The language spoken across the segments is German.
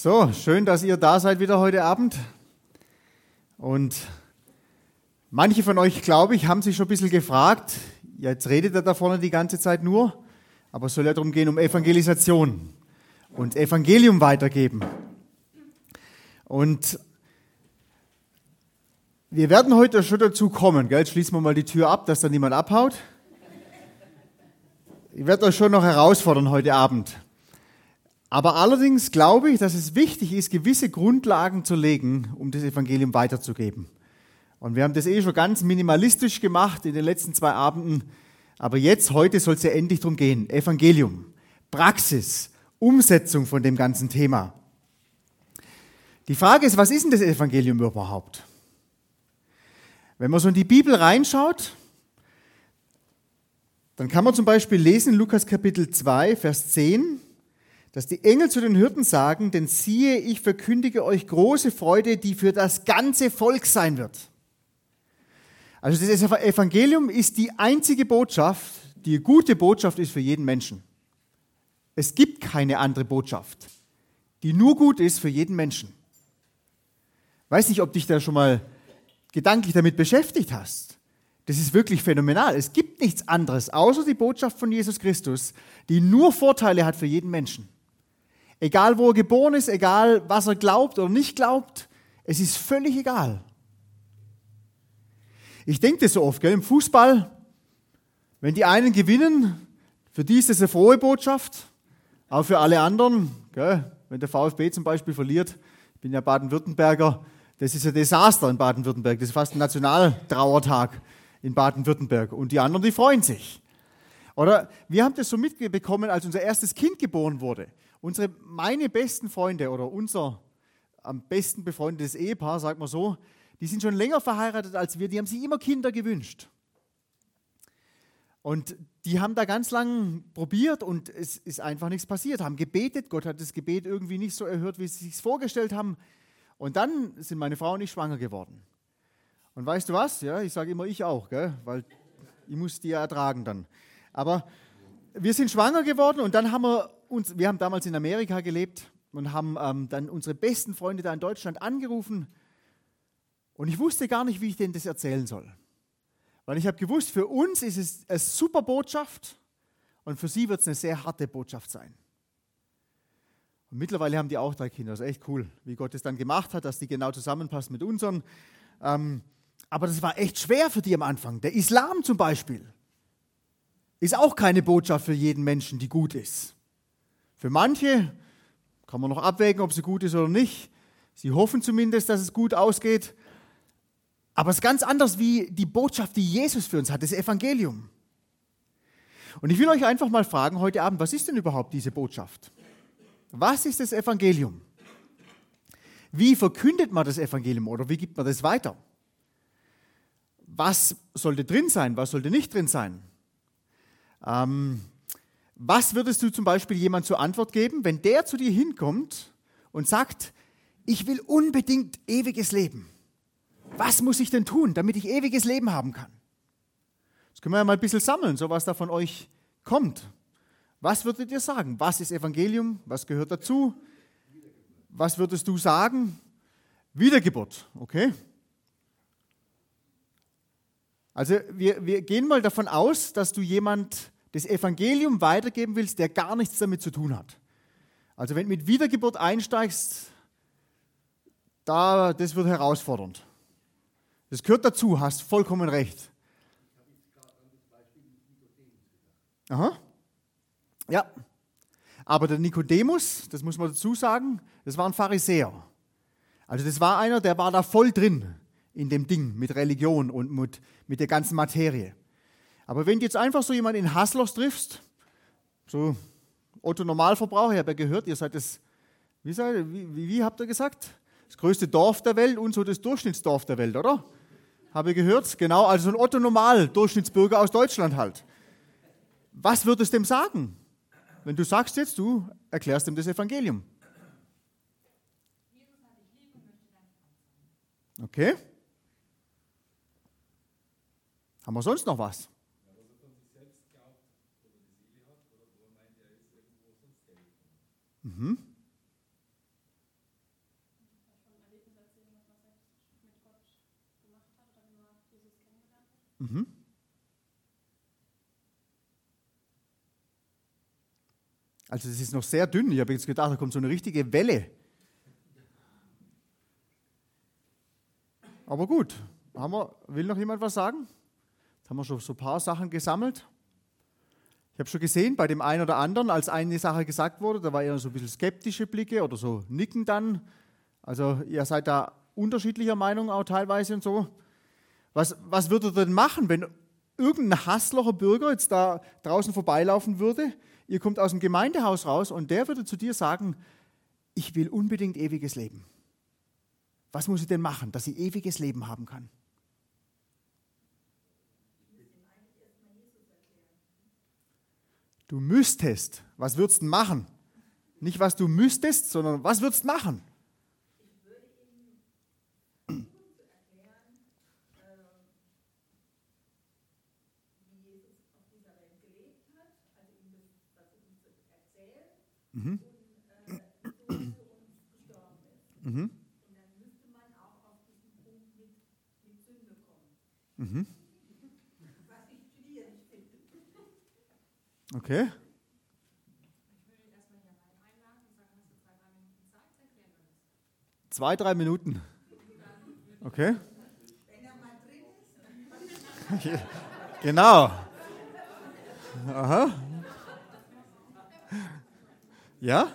So, schön, dass ihr da seid wieder heute Abend. Und manche von euch, glaube ich, haben sich schon ein bisschen gefragt, jetzt redet er da vorne die ganze Zeit nur, aber es soll ja darum gehen, um Evangelisation und Evangelium weitergeben. Und wir werden heute schon dazu kommen, gell? Jetzt schließen wir mal die Tür ab, dass da niemand abhaut. Ich werde euch schon noch herausfordern heute Abend. Aber allerdings glaube ich, dass es wichtig ist, gewisse Grundlagen zu legen, um das Evangelium weiterzugeben. Und wir haben das eh schon ganz minimalistisch gemacht in den letzten zwei Abenden. Aber jetzt, heute soll es ja endlich darum gehen. Evangelium, Praxis, Umsetzung von dem ganzen Thema. Die Frage ist, was ist denn das Evangelium überhaupt? Wenn man so in die Bibel reinschaut, dann kann man zum Beispiel lesen Lukas Kapitel 2, Vers 10, dass die Engel zu den Hirten sagen, denn siehe, ich verkündige euch große Freude, die für das ganze Volk sein wird. Also das Evangelium ist die einzige Botschaft, die gute Botschaft ist für jeden Menschen. Es gibt keine andere Botschaft, die nur gut ist für jeden Menschen. Weiß nicht, ob dich da schon mal gedanklich damit beschäftigt hast. Das ist wirklich phänomenal. Es gibt nichts anderes außer die Botschaft von Jesus Christus, die nur Vorteile hat für jeden Menschen. Egal wo er geboren ist, egal was er glaubt oder nicht glaubt, es ist völlig egal. Ich denke das so oft, gell? im Fußball, wenn die einen gewinnen, für die ist das eine frohe Botschaft, auch für alle anderen, gell? wenn der VfB zum Beispiel verliert, ich bin ja Baden-Württemberger, das ist ein Desaster in Baden-Württemberg, das ist fast ein Nationaltrauertag in Baden-Württemberg und die anderen, die freuen sich. Oder wir haben das so mitbekommen, als unser erstes Kind geboren wurde. Unsere, meine besten Freunde oder unser am besten befreundetes Ehepaar, sagt man so, die sind schon länger verheiratet als wir, die haben sich immer Kinder gewünscht. Und die haben da ganz lang probiert und es ist einfach nichts passiert, haben gebetet, Gott hat das Gebet irgendwie nicht so erhört, wie sie sich vorgestellt haben. Und dann sind meine Frau und ich schwanger geworden. Und weißt du was? Ja, ich sage immer ich auch, gell? weil ich muss die ja ertragen dann. Aber wir sind schwanger geworden und dann haben wir uns, wir haben damals in Amerika gelebt und haben ähm, dann unsere besten Freunde da in Deutschland angerufen und ich wusste gar nicht, wie ich denen das erzählen soll. Weil ich habe gewusst, für uns ist es eine super Botschaft und für sie wird es eine sehr harte Botschaft sein. Und mittlerweile haben die auch drei Kinder. Das ist echt cool, wie Gott es dann gemacht hat, dass die genau zusammenpassen mit unseren. Ähm, aber das war echt schwer für die am Anfang. Der Islam zum Beispiel ist auch keine Botschaft für jeden Menschen, die gut ist. Für manche kann man noch abwägen, ob sie gut ist oder nicht. Sie hoffen zumindest, dass es gut ausgeht. Aber es ist ganz anders wie die Botschaft, die Jesus für uns hat, das Evangelium. Und ich will euch einfach mal fragen heute Abend, was ist denn überhaupt diese Botschaft? Was ist das Evangelium? Wie verkündet man das Evangelium oder wie gibt man das weiter? Was sollte drin sein, was sollte nicht drin sein? Ähm, was würdest du zum Beispiel jemand zur Antwort geben, wenn der zu dir hinkommt und sagt, ich will unbedingt ewiges Leben? Was muss ich denn tun, damit ich ewiges Leben haben kann? Das können wir ja mal ein bisschen sammeln, so was da von euch kommt. Was würdet ihr sagen? Was ist Evangelium? Was gehört dazu? Was würdest du sagen? Wiedergeburt, okay? Also wir, wir gehen mal davon aus, dass du jemand das Evangelium weitergeben willst, der gar nichts damit zu tun hat. Also wenn du mit Wiedergeburt einsteigst, da, das wird herausfordernd. Das gehört dazu, hast vollkommen recht. Aha. Ja. Aber der Nikodemus, das muss man dazu sagen, das war ein Pharisäer. Also das war einer, der war da voll drin in dem Ding mit Religion und mit, mit der ganzen Materie. Aber wenn du jetzt einfach so jemanden in Haslos triffst, so Otto Normalverbraucher, ich habe ja gehört, ihr seid das, wie, seid, wie, wie, wie habt ihr gesagt? Das größte Dorf der Welt und so das Durchschnittsdorf der Welt, oder? Habe ich gehört? Genau, also so ein Otto Normal, Durchschnittsbürger aus Deutschland halt. Was würdest du dem sagen? Wenn du sagst jetzt, du erklärst ihm das Evangelium. Okay. Haben wir sonst noch was? Mhm. Mhm. Also es ist noch sehr dünn. Ich habe jetzt gedacht, da kommt so eine richtige Welle. Aber gut, haben wir, will noch jemand was sagen? Jetzt haben wir schon so ein paar Sachen gesammelt. Ich habe schon gesehen, bei dem einen oder anderen, als eine Sache gesagt wurde, da war eher so ein bisschen skeptische Blicke oder so Nicken dann. Also ihr seid da unterschiedlicher Meinung auch teilweise und so. Was, was würdet ihr denn machen, wenn irgendein Hasslocher Bürger jetzt da draußen vorbeilaufen würde? Ihr kommt aus dem Gemeindehaus raus und der würde zu dir sagen, ich will unbedingt ewiges Leben. Was muss ich denn machen, dass ich ewiges Leben haben kann? Du müsstest. Was würdest du machen? Nicht, was du müsstest, sondern was würdest du machen? Mhm. Mhm. Mhm. Okay. Zwei, drei Minuten. Okay. genau. Aha. Ja?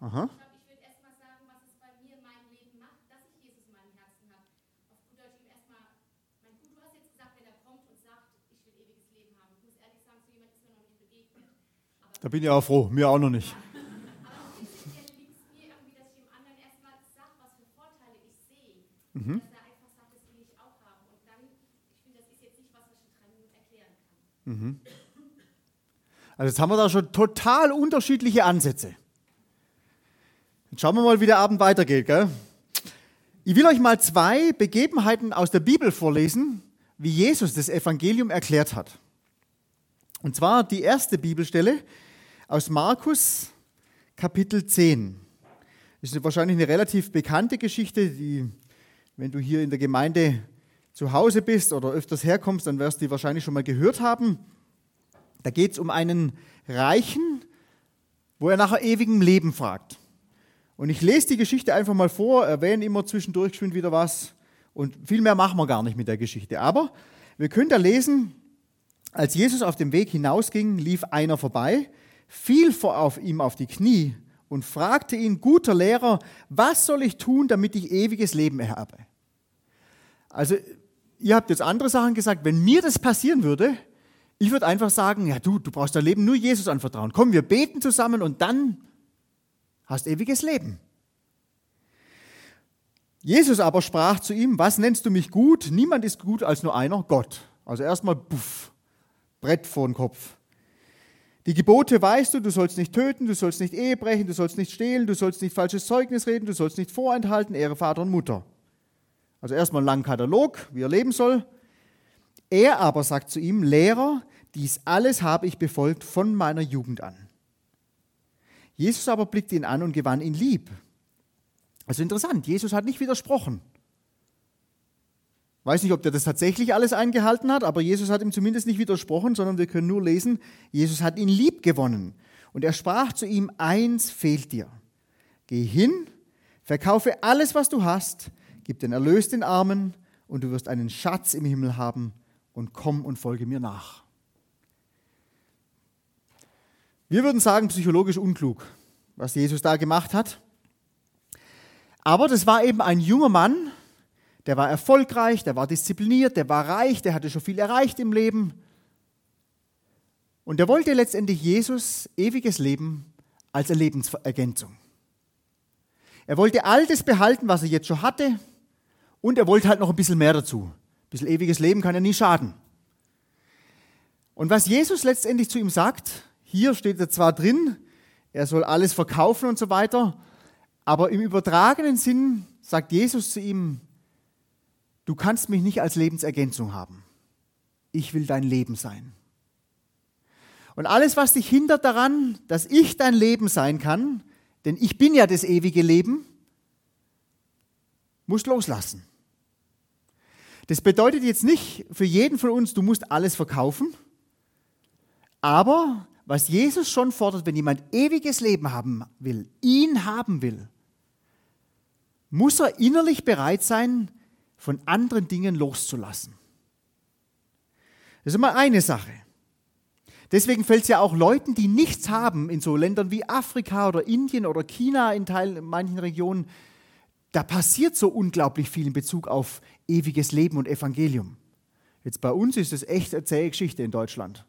Aha. Jetzt nicht was, was ich in drei Minuten erklären kann. Mhm. Also jetzt haben wir da schon total unterschiedliche Ansätze. Jetzt schauen wir mal, wie der Abend weitergeht. Gell? Ich will euch mal zwei Begebenheiten aus der Bibel vorlesen, wie Jesus das Evangelium erklärt hat. Und zwar die erste Bibelstelle aus Markus Kapitel 10. Das ist wahrscheinlich eine relativ bekannte Geschichte, die, wenn du hier in der Gemeinde zu Hause bist oder öfters herkommst, dann wirst du die wahrscheinlich schon mal gehört haben. Da geht es um einen Reichen, wo er nach ewigem Leben fragt. Und ich lese die Geschichte einfach mal vor, erwähne immer zwischendurch geschwind wieder was. Und viel mehr machen wir gar nicht mit der Geschichte. Aber wir können da lesen, als Jesus auf dem Weg hinausging, lief einer vorbei, fiel vor auf ihm auf die Knie und fragte ihn, guter Lehrer, was soll ich tun, damit ich ewiges Leben erhabe? Also, ihr habt jetzt andere Sachen gesagt. Wenn mir das passieren würde, ich würde einfach sagen, ja du, du brauchst dein Leben nur Jesus anvertrauen. Komm, wir beten zusammen und dann hast ewiges Leben. Jesus aber sprach zu ihm, was nennst du mich gut? Niemand ist gut als nur einer, Gott. Also erstmal, puff, Brett vor den Kopf. Die Gebote weißt du, du sollst nicht töten, du sollst nicht Ehe brechen, du sollst nicht stehlen, du sollst nicht falsches Zeugnis reden, du sollst nicht vorenthalten, Ehre Vater und Mutter. Also erstmal einen langen Katalog, wie er leben soll. Er aber sagt zu ihm, Lehrer, dies alles habe ich befolgt von meiner Jugend an. Jesus aber blickte ihn an und gewann ihn lieb. Also interessant, Jesus hat nicht widersprochen. Weiß nicht, ob der das tatsächlich alles eingehalten hat, aber Jesus hat ihm zumindest nicht widersprochen, sondern wir können nur lesen, Jesus hat ihn lieb gewonnen. Und er sprach zu ihm, eins fehlt dir. Geh hin, verkaufe alles, was du hast, gib den Erlös den Armen und du wirst einen Schatz im Himmel haben und komm und folge mir nach. Wir würden sagen, psychologisch unklug, was Jesus da gemacht hat. Aber das war eben ein junger Mann, der war erfolgreich, der war diszipliniert, der war reich, der hatte schon viel erreicht im Leben. Und er wollte letztendlich Jesus ewiges Leben als Lebensergänzung. Er wollte all das behalten, was er jetzt schon hatte, und er wollte halt noch ein bisschen mehr dazu. Ein bisschen ewiges Leben kann ja nie schaden. Und was Jesus letztendlich zu ihm sagt, hier steht er zwar drin, er soll alles verkaufen und so weiter, aber im übertragenen Sinn sagt Jesus zu ihm, du kannst mich nicht als Lebensergänzung haben. Ich will dein Leben sein. Und alles, was dich hindert daran, dass ich dein Leben sein kann, denn ich bin ja das ewige Leben, musst loslassen. Das bedeutet jetzt nicht für jeden von uns, du musst alles verkaufen, aber was Jesus schon fordert, wenn jemand ewiges Leben haben will, ihn haben will, muss er innerlich bereit sein, von anderen Dingen loszulassen. Das ist immer eine Sache. Deswegen fällt es ja auch Leuten, die nichts haben, in so Ländern wie Afrika oder Indien oder China in Teilen, in manchen Regionen, da passiert so unglaublich viel in Bezug auf ewiges Leben und Evangelium. Jetzt bei uns ist es echt eine zähe Geschichte in Deutschland.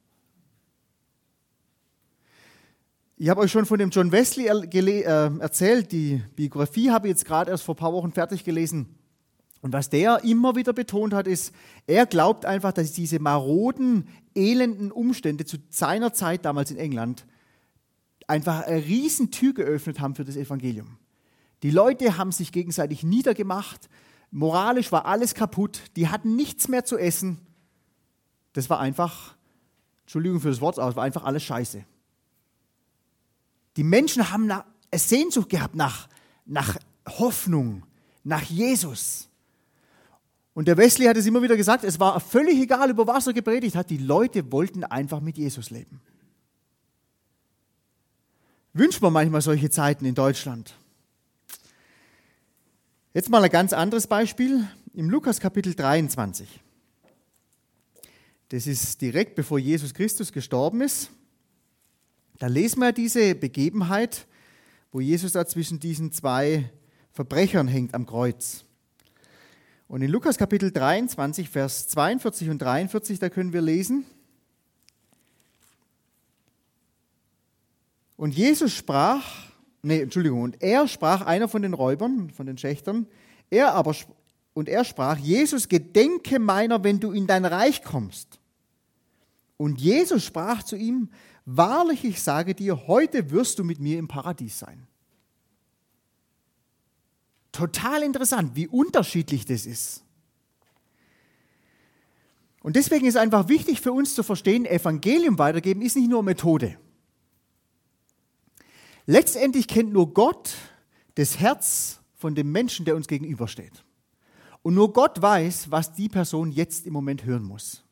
Ich habe euch schon von dem John Wesley äh, erzählt, die Biografie habe ich jetzt gerade erst vor ein paar Wochen fertig gelesen. Und was der immer wieder betont hat, ist, er glaubt einfach, dass diese maroden, elenden Umstände zu seiner Zeit damals in England einfach eine Riesentür geöffnet haben für das Evangelium. Die Leute haben sich gegenseitig niedergemacht, moralisch war alles kaputt, die hatten nichts mehr zu essen. Das war einfach, Entschuldigung für das Wort, aber es war einfach alles scheiße. Die Menschen haben eine Sehnsucht gehabt nach, nach Hoffnung, nach Jesus. Und der Wesley hat es immer wieder gesagt, es war völlig egal, über was er gepredigt hat, die Leute wollten einfach mit Jesus leben. Wünscht man manchmal solche Zeiten in Deutschland. Jetzt mal ein ganz anderes Beispiel im Lukas Kapitel 23. Das ist direkt bevor Jesus Christus gestorben ist. Da lesen wir diese Begebenheit, wo Jesus da zwischen diesen zwei Verbrechern hängt am Kreuz. Und in Lukas Kapitel 23, Vers 42 und 43, da können wir lesen. Und Jesus sprach, nee, Entschuldigung, und er sprach, einer von den Räubern, von den Schächtern, er aber, und er sprach, Jesus, gedenke meiner, wenn du in dein Reich kommst. Und Jesus sprach zu ihm, Wahrlich, ich sage dir, heute wirst du mit mir im Paradies sein. Total interessant, wie unterschiedlich das ist. Und deswegen ist einfach wichtig für uns zu verstehen, Evangelium weitergeben ist nicht nur Methode. Letztendlich kennt nur Gott das Herz von dem Menschen, der uns gegenübersteht. Und nur Gott weiß, was die Person jetzt im Moment hören muss.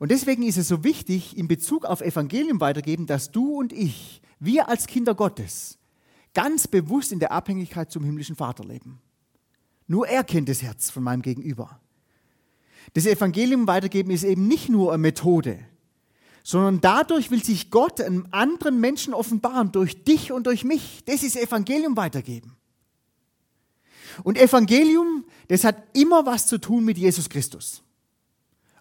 Und deswegen ist es so wichtig, in Bezug auf Evangelium weitergeben, dass du und ich, wir als Kinder Gottes, ganz bewusst in der Abhängigkeit zum himmlischen Vater leben. Nur er kennt das Herz von meinem Gegenüber. Das Evangelium weitergeben ist eben nicht nur eine Methode, sondern dadurch will sich Gott einem anderen Menschen offenbaren, durch dich und durch mich. Das ist Evangelium weitergeben. Und Evangelium, das hat immer was zu tun mit Jesus Christus.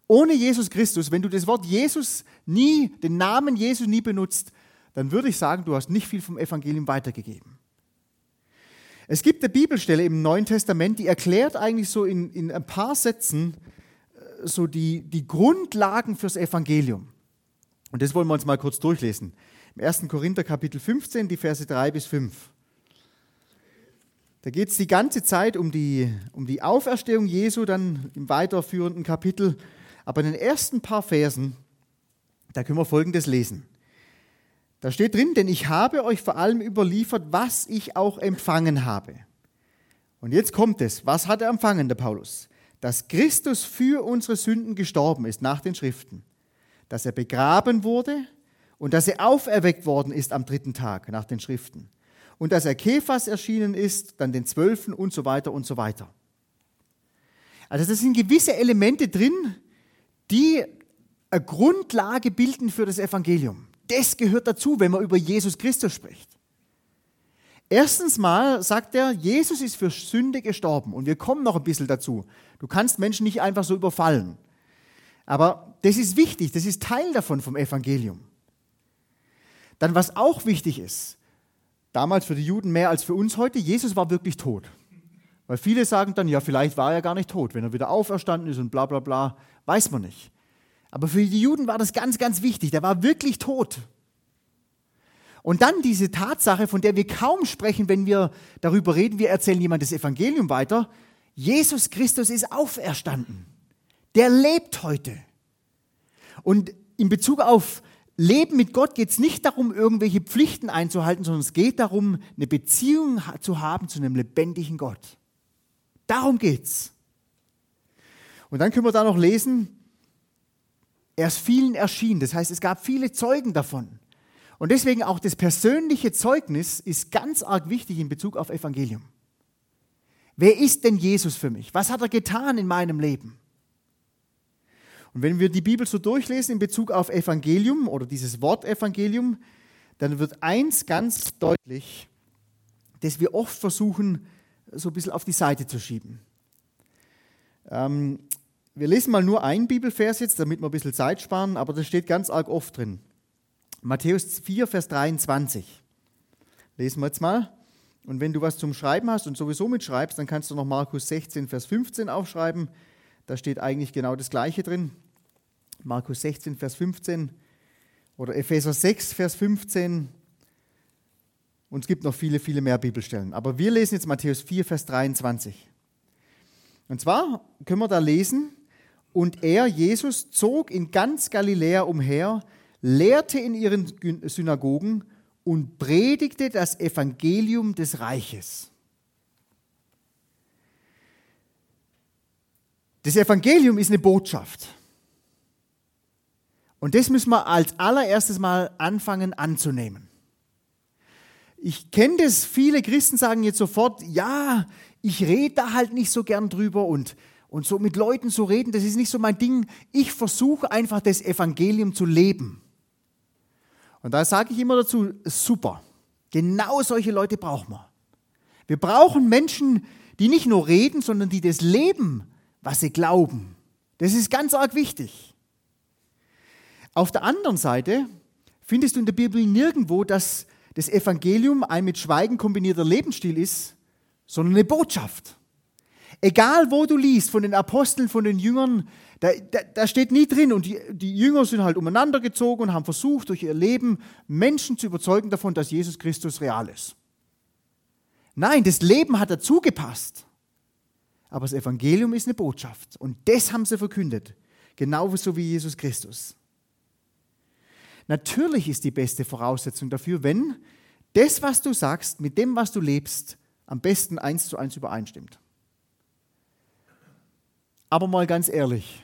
Ohne Jesus Christus, wenn du das Wort Jesus nie, den Namen Jesus nie benutzt, dann würde ich sagen, du hast nicht viel vom Evangelium weitergegeben. Es gibt eine Bibelstelle im Neuen Testament, die erklärt eigentlich so in, in ein paar Sätzen äh, so die, die Grundlagen fürs Evangelium. Und das wollen wir uns mal kurz durchlesen. Im 1. Korinther Kapitel 15, die Verse 3 bis 5. Da geht es die ganze Zeit um die, um die Auferstehung Jesu, dann im weiterführenden Kapitel aber in den ersten paar Versen, da können wir Folgendes lesen. Da steht drin, denn ich habe euch vor allem überliefert, was ich auch empfangen habe. Und jetzt kommt es. Was hat er empfangen, der Paulus? Dass Christus für unsere Sünden gestorben ist nach den Schriften. Dass er begraben wurde und dass er auferweckt worden ist am dritten Tag nach den Schriften. Und dass er Kephas erschienen ist, dann den Zwölfen und so weiter und so weiter. Also das sind gewisse Elemente drin, die eine Grundlage bilden für das Evangelium. Das gehört dazu, wenn man über Jesus Christus spricht. Erstens mal sagt er, Jesus ist für Sünde gestorben und wir kommen noch ein bisschen dazu. Du kannst Menschen nicht einfach so überfallen. Aber das ist wichtig, das ist Teil davon vom Evangelium. Dann was auch wichtig ist, damals für die Juden mehr als für uns heute, Jesus war wirklich tot. Weil viele sagen dann, ja, vielleicht war er gar nicht tot, wenn er wieder auferstanden ist und bla bla bla. Weiß man nicht. Aber für die Juden war das ganz, ganz wichtig. Der war wirklich tot. Und dann diese Tatsache, von der wir kaum sprechen, wenn wir darüber reden, wir erzählen jemand das Evangelium weiter. Jesus Christus ist auferstanden. Der lebt heute. Und in Bezug auf Leben mit Gott geht es nicht darum, irgendwelche Pflichten einzuhalten, sondern es geht darum, eine Beziehung zu haben zu einem lebendigen Gott. Darum geht's. Und dann können wir da noch lesen, er ist vielen erschienen. Das heißt, es gab viele Zeugen davon. Und deswegen auch das persönliche Zeugnis ist ganz arg wichtig in Bezug auf Evangelium. Wer ist denn Jesus für mich? Was hat er getan in meinem Leben? Und wenn wir die Bibel so durchlesen in Bezug auf Evangelium oder dieses Wort Evangelium, dann wird eins ganz deutlich, dass wir oft versuchen, so ein bisschen auf die Seite zu schieben. Ähm, wir lesen mal nur einen Bibelvers jetzt, damit wir ein bisschen Zeit sparen, aber das steht ganz arg oft drin. Matthäus 4, Vers 23. Lesen wir jetzt mal. Und wenn du was zum Schreiben hast und sowieso mitschreibst, dann kannst du noch Markus 16, Vers 15 aufschreiben. Da steht eigentlich genau das Gleiche drin. Markus 16, Vers 15 oder Epheser 6, Vers 15. Und es gibt noch viele, viele mehr Bibelstellen. Aber wir lesen jetzt Matthäus 4, Vers 23. Und zwar können wir da lesen, und er, Jesus, zog in ganz Galiläa umher, lehrte in ihren Synagogen und predigte das Evangelium des Reiches. Das Evangelium ist eine Botschaft. Und das müssen wir als allererstes mal anfangen anzunehmen. Ich kenne das, viele Christen sagen jetzt sofort, ja, ich rede da halt nicht so gern drüber und, und so mit Leuten zu reden, das ist nicht so mein Ding. Ich versuche einfach das Evangelium zu leben. Und da sage ich immer dazu, super, genau solche Leute brauchen wir. Wir brauchen Menschen, die nicht nur reden, sondern die das leben, was sie glauben. Das ist ganz arg wichtig. Auf der anderen Seite findest du in der Bibel nirgendwo, dass das Evangelium ein mit Schweigen kombinierter Lebensstil ist, sondern eine Botschaft. Egal wo du liest, von den Aposteln, von den Jüngern, da, da, da steht nie drin. Und die, die Jünger sind halt umeinander gezogen und haben versucht, durch ihr Leben Menschen zu überzeugen davon, dass Jesus Christus real ist. Nein, das Leben hat dazu gepasst. Aber das Evangelium ist eine Botschaft. Und das haben sie verkündet. Genauso wie Jesus Christus. Natürlich ist die beste Voraussetzung dafür, wenn das, was du sagst, mit dem, was du lebst, am besten eins zu eins übereinstimmt. Aber mal ganz ehrlich,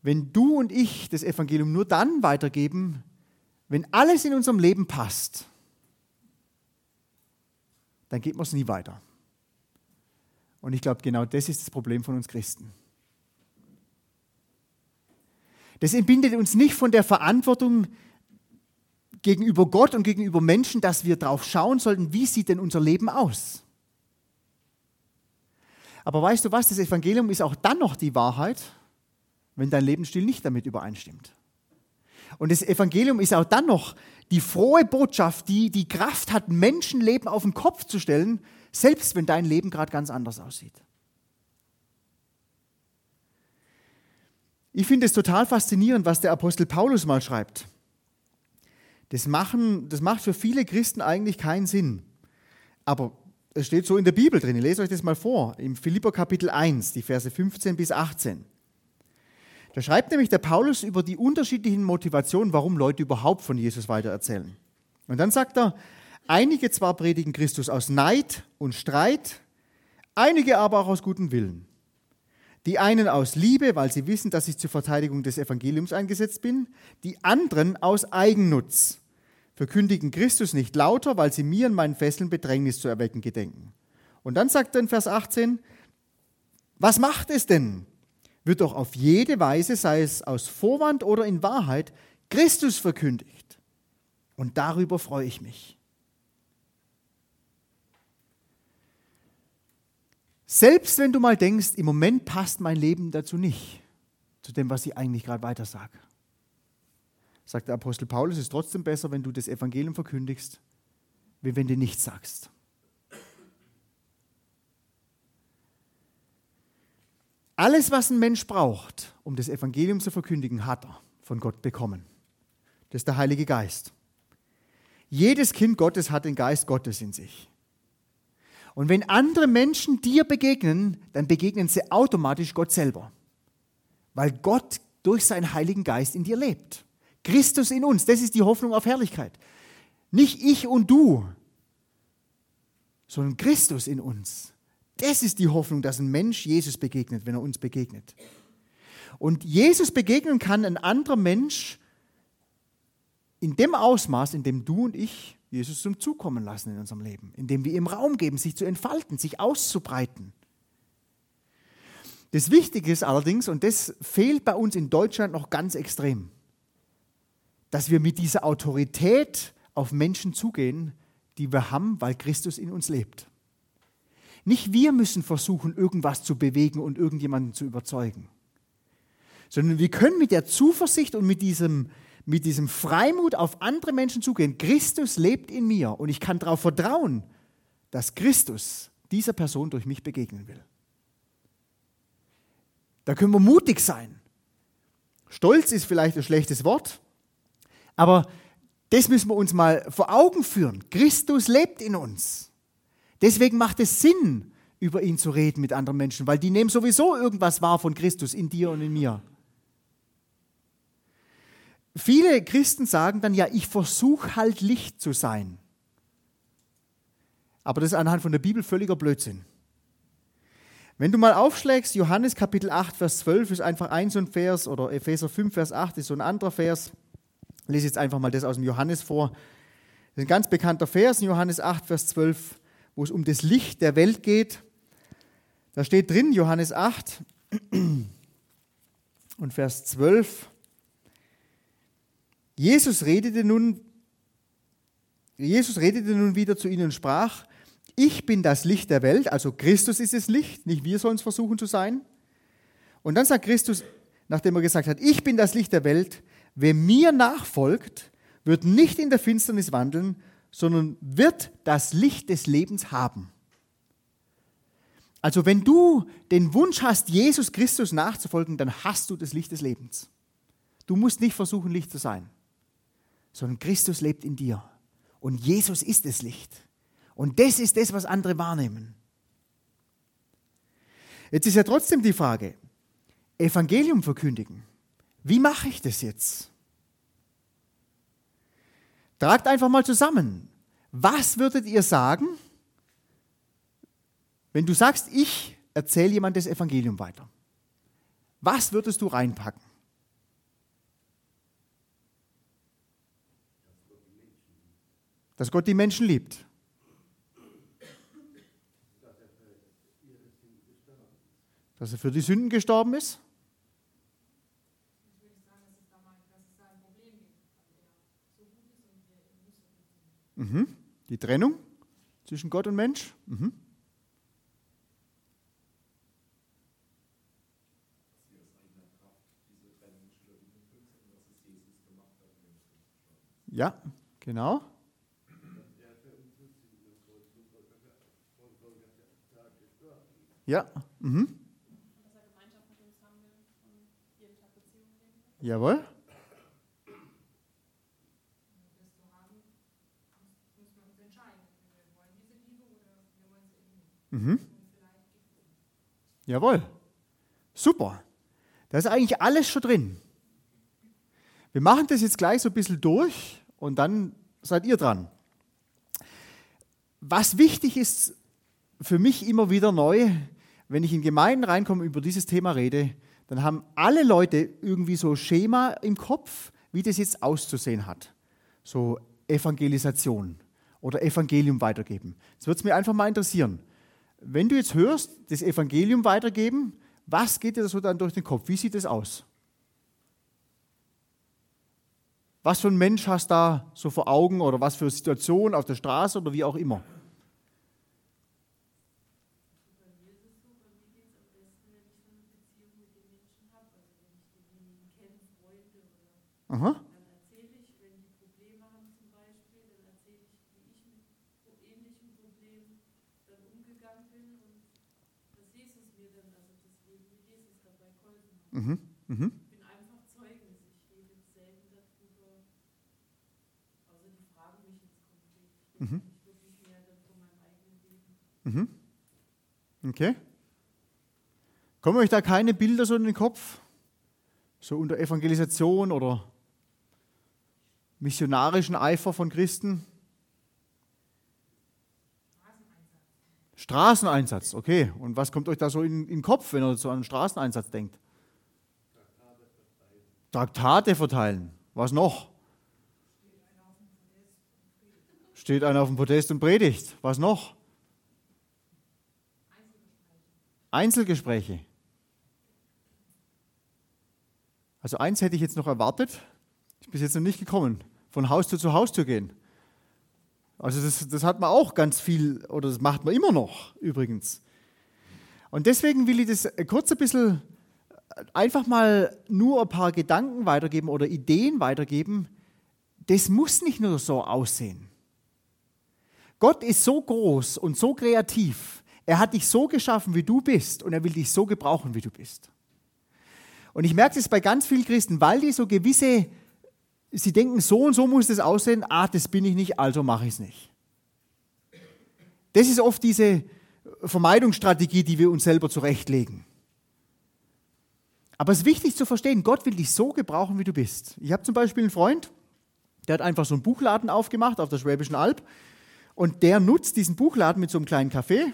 wenn du und ich das Evangelium nur dann weitergeben, wenn alles in unserem Leben passt, dann geht man es nie weiter. Und ich glaube, genau das ist das Problem von uns Christen. Das entbindet uns nicht von der Verantwortung gegenüber Gott und gegenüber Menschen, dass wir darauf schauen sollten, wie sieht denn unser Leben aus. Aber weißt du was, das Evangelium ist auch dann noch die Wahrheit, wenn dein Lebensstil nicht damit übereinstimmt. Und das Evangelium ist auch dann noch die frohe Botschaft, die die Kraft hat, Menschenleben auf den Kopf zu stellen, selbst wenn dein Leben gerade ganz anders aussieht. Ich finde es total faszinierend, was der Apostel Paulus mal schreibt. Das, machen, das macht für viele Christen eigentlich keinen Sinn. Aber es steht so in der Bibel drin. Ich lese euch das mal vor, im Philipper Kapitel 1, die Verse 15 bis 18. Da schreibt nämlich der Paulus über die unterschiedlichen Motivationen, warum Leute überhaupt von Jesus weitererzählen. Und dann sagt er, einige zwar predigen Christus aus Neid und Streit, einige aber auch aus gutem Willen. Die einen aus Liebe, weil sie wissen, dass ich zur Verteidigung des Evangeliums eingesetzt bin, die anderen aus Eigennutz, verkündigen Christus nicht lauter, weil sie mir in meinen Fesseln Bedrängnis zu erwecken gedenken. Und dann sagt er in Vers 18, was macht es denn, wird doch auf jede Weise, sei es aus Vorwand oder in Wahrheit, Christus verkündigt. Und darüber freue ich mich. Selbst wenn du mal denkst, im Moment passt mein Leben dazu nicht, zu dem, was ich eigentlich gerade weiter sage, sagt der Apostel Paulus, es ist trotzdem besser, wenn du das Evangelium verkündigst, wie wenn du nichts sagst. Alles, was ein Mensch braucht, um das Evangelium zu verkündigen, hat er von Gott bekommen. Das ist der Heilige Geist. Jedes Kind Gottes hat den Geist Gottes in sich. Und wenn andere Menschen dir begegnen, dann begegnen sie automatisch Gott selber, weil Gott durch seinen Heiligen Geist in dir lebt. Christus in uns, das ist die Hoffnung auf Herrlichkeit. Nicht ich und du, sondern Christus in uns. Das ist die Hoffnung, dass ein Mensch Jesus begegnet, wenn er uns begegnet. Und Jesus begegnen kann ein anderer Mensch in dem Ausmaß, in dem du und ich Jesus zum Zug kommen lassen in unserem Leben, indem wir ihm Raum geben, sich zu entfalten, sich auszubreiten. Das Wichtige ist allerdings, und das fehlt bei uns in Deutschland noch ganz extrem, dass wir mit dieser Autorität auf Menschen zugehen, die wir haben, weil Christus in uns lebt. Nicht wir müssen versuchen, irgendwas zu bewegen und irgendjemanden zu überzeugen, sondern wir können mit der Zuversicht und mit diesem, mit diesem Freimut auf andere Menschen zugehen. Christus lebt in mir und ich kann darauf vertrauen, dass Christus dieser Person durch mich begegnen will. Da können wir mutig sein. Stolz ist vielleicht ein schlechtes Wort, aber das müssen wir uns mal vor Augen führen. Christus lebt in uns. Deswegen macht es Sinn, über ihn zu reden mit anderen Menschen, weil die nehmen sowieso irgendwas wahr von Christus in dir und in mir. Viele Christen sagen dann, ja, ich versuche halt Licht zu sein. Aber das ist anhand von der Bibel völliger Blödsinn. Wenn du mal aufschlägst, Johannes Kapitel 8, Vers 12 ist einfach ein so ein Vers, oder Epheser 5, Vers 8 ist so ein anderer Vers. Ich lese jetzt einfach mal das aus dem Johannes vor. Das ist ein ganz bekannter Vers in Johannes 8, Vers 12, wo es um das Licht der Welt geht. Da steht drin, Johannes 8 und Vers 12. Jesus redete nun, Jesus redete nun wieder zu ihnen und sprach, ich bin das Licht der Welt, also Christus ist das Licht, nicht wir sollen es versuchen zu sein. Und dann sagt Christus, nachdem er gesagt hat, ich bin das Licht der Welt, Wer mir nachfolgt, wird nicht in der Finsternis wandeln, sondern wird das Licht des Lebens haben. Also wenn du den Wunsch hast, Jesus Christus nachzufolgen, dann hast du das Licht des Lebens. Du musst nicht versuchen, Licht zu sein, sondern Christus lebt in dir. Und Jesus ist das Licht. Und das ist das, was andere wahrnehmen. Jetzt ist ja trotzdem die Frage, Evangelium verkündigen. Wie mache ich das jetzt? Tragt einfach mal zusammen. Was würdet ihr sagen, wenn du sagst, ich erzähle jemand das Evangelium weiter? Was würdest du reinpacken? Dass Gott die Menschen liebt. Dass er für die Sünden gestorben ist. Mhm. Die Trennung zwischen Gott und Mensch. Mhm. Ja, genau. Ja. Mhm. Jawohl. Mhm. Jawohl. Super. Da ist eigentlich alles schon drin. Wir machen das jetzt gleich so ein bisschen durch und dann seid ihr dran. Was wichtig ist für mich immer wieder neu, wenn ich in Gemeinden reinkomme, über dieses Thema rede, dann haben alle Leute irgendwie so Schema im Kopf, wie das jetzt auszusehen hat. So Evangelisation oder Evangelium weitergeben. Das würde es mir einfach mal interessieren. Wenn du jetzt hörst, das Evangelium weitergeben, was geht dir so dann durch den Kopf? Wie sieht es aus? Was für ein Mensch hast du da so vor Augen oder was für eine Situation auf der Straße oder wie auch immer? Aha. Mhm. Mhm. Ich bin einfach Zeuge. Ich rede selten darüber. Also die fragen mich jetzt konkret. Mhm. Ich wirklich mehr von meinem eigenen Leben. Mhm. Okay. Kommen euch da keine Bilder so in den Kopf? So unter Evangelisation oder missionarischen Eifer von Christen? Straßeneinsatz, okay. Und was kommt euch da so in, in den Kopf, wenn ihr so an Straßeneinsatz denkt? Traktate verteilen. Was noch? Steht einer auf dem Podest und predigt. Was noch? Einzelgespräche. Also eins hätte ich jetzt noch erwartet, ist bis jetzt noch nicht gekommen, von Haustür zu Haustür gehen. Also das, das hat man auch ganz viel, oder das macht man immer noch übrigens. Und deswegen will ich das kurz ein bisschen einfach mal nur ein paar Gedanken weitergeben oder Ideen weitergeben. Das muss nicht nur so aussehen. Gott ist so groß und so kreativ. Er hat dich so geschaffen, wie du bist, und er will dich so gebrauchen, wie du bist. Und ich merke das bei ganz vielen Christen, weil die so gewisse, sie denken, so und so muss das aussehen, ah, das bin ich nicht, also mache ich es nicht. Das ist oft diese Vermeidungsstrategie, die wir uns selber zurechtlegen. Aber es ist wichtig zu verstehen, Gott will dich so gebrauchen, wie du bist. Ich habe zum Beispiel einen Freund, der hat einfach so einen Buchladen aufgemacht auf der Schwäbischen Alb und der nutzt diesen Buchladen mit so einem kleinen Café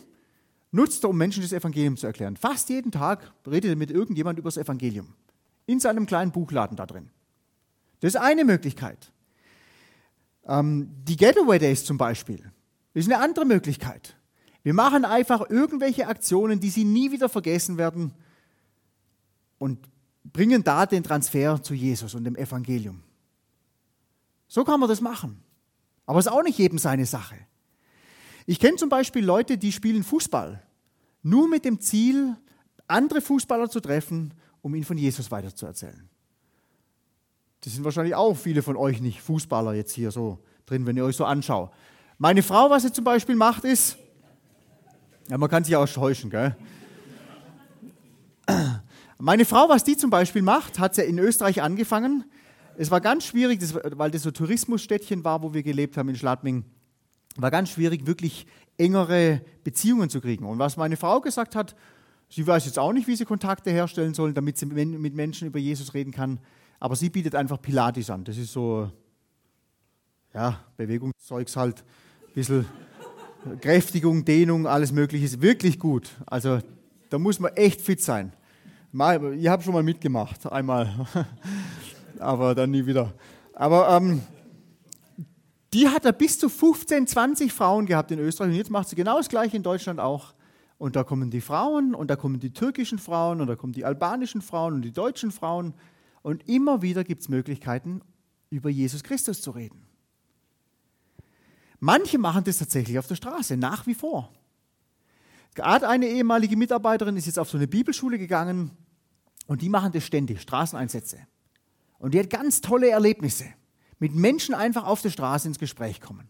nutzt er, um Menschen das Evangelium zu erklären. Fast jeden Tag redet er mit irgendjemand über das Evangelium. In seinem kleinen Buchladen da drin. Das ist eine Möglichkeit. Ähm, die Getaway Days zum Beispiel ist eine andere Möglichkeit. Wir machen einfach irgendwelche Aktionen, die sie nie wieder vergessen werden und bringen da den Transfer zu Jesus und dem Evangelium. So kann man das machen. Aber es ist auch nicht jedem seine Sache. Ich kenne zum Beispiel Leute, die spielen Fußball, nur mit dem Ziel, andere Fußballer zu treffen, um ihnen von Jesus weiterzuerzählen. Das sind wahrscheinlich auch viele von euch nicht Fußballer jetzt hier so drin, wenn ihr euch so anschaut. Meine Frau, was sie zum Beispiel macht, ist, ja, man kann sich auch täuschen, gell? Meine Frau, was die zum Beispiel macht, hat sie in Österreich angefangen. Es war ganz schwierig, weil das so Tourismusstädtchen war, wo wir gelebt haben in Schladming war ganz schwierig, wirklich engere Beziehungen zu kriegen. Und was meine Frau gesagt hat, sie weiß jetzt auch nicht, wie sie Kontakte herstellen soll, damit sie mit Menschen über Jesus reden kann, aber sie bietet einfach Pilates an. Das ist so, ja, Bewegungszeugs halt, ein bisschen Kräftigung, Dehnung, alles Mögliche, ist wirklich gut. Also da muss man echt fit sein. Ich habe schon mal mitgemacht, einmal, aber dann nie wieder. Aber ähm, die hat er bis zu 15, 20 Frauen gehabt in Österreich und jetzt macht sie genau das gleiche in Deutschland auch. Und da kommen die Frauen und da kommen die türkischen Frauen und da kommen die albanischen Frauen und die deutschen Frauen. Und immer wieder gibt es Möglichkeiten, über Jesus Christus zu reden. Manche machen das tatsächlich auf der Straße, nach wie vor. Gerade eine ehemalige Mitarbeiterin ist jetzt auf so eine Bibelschule gegangen und die machen das ständig, Straßeneinsätze. Und die hat ganz tolle Erlebnisse mit Menschen einfach auf der Straße ins Gespräch kommen.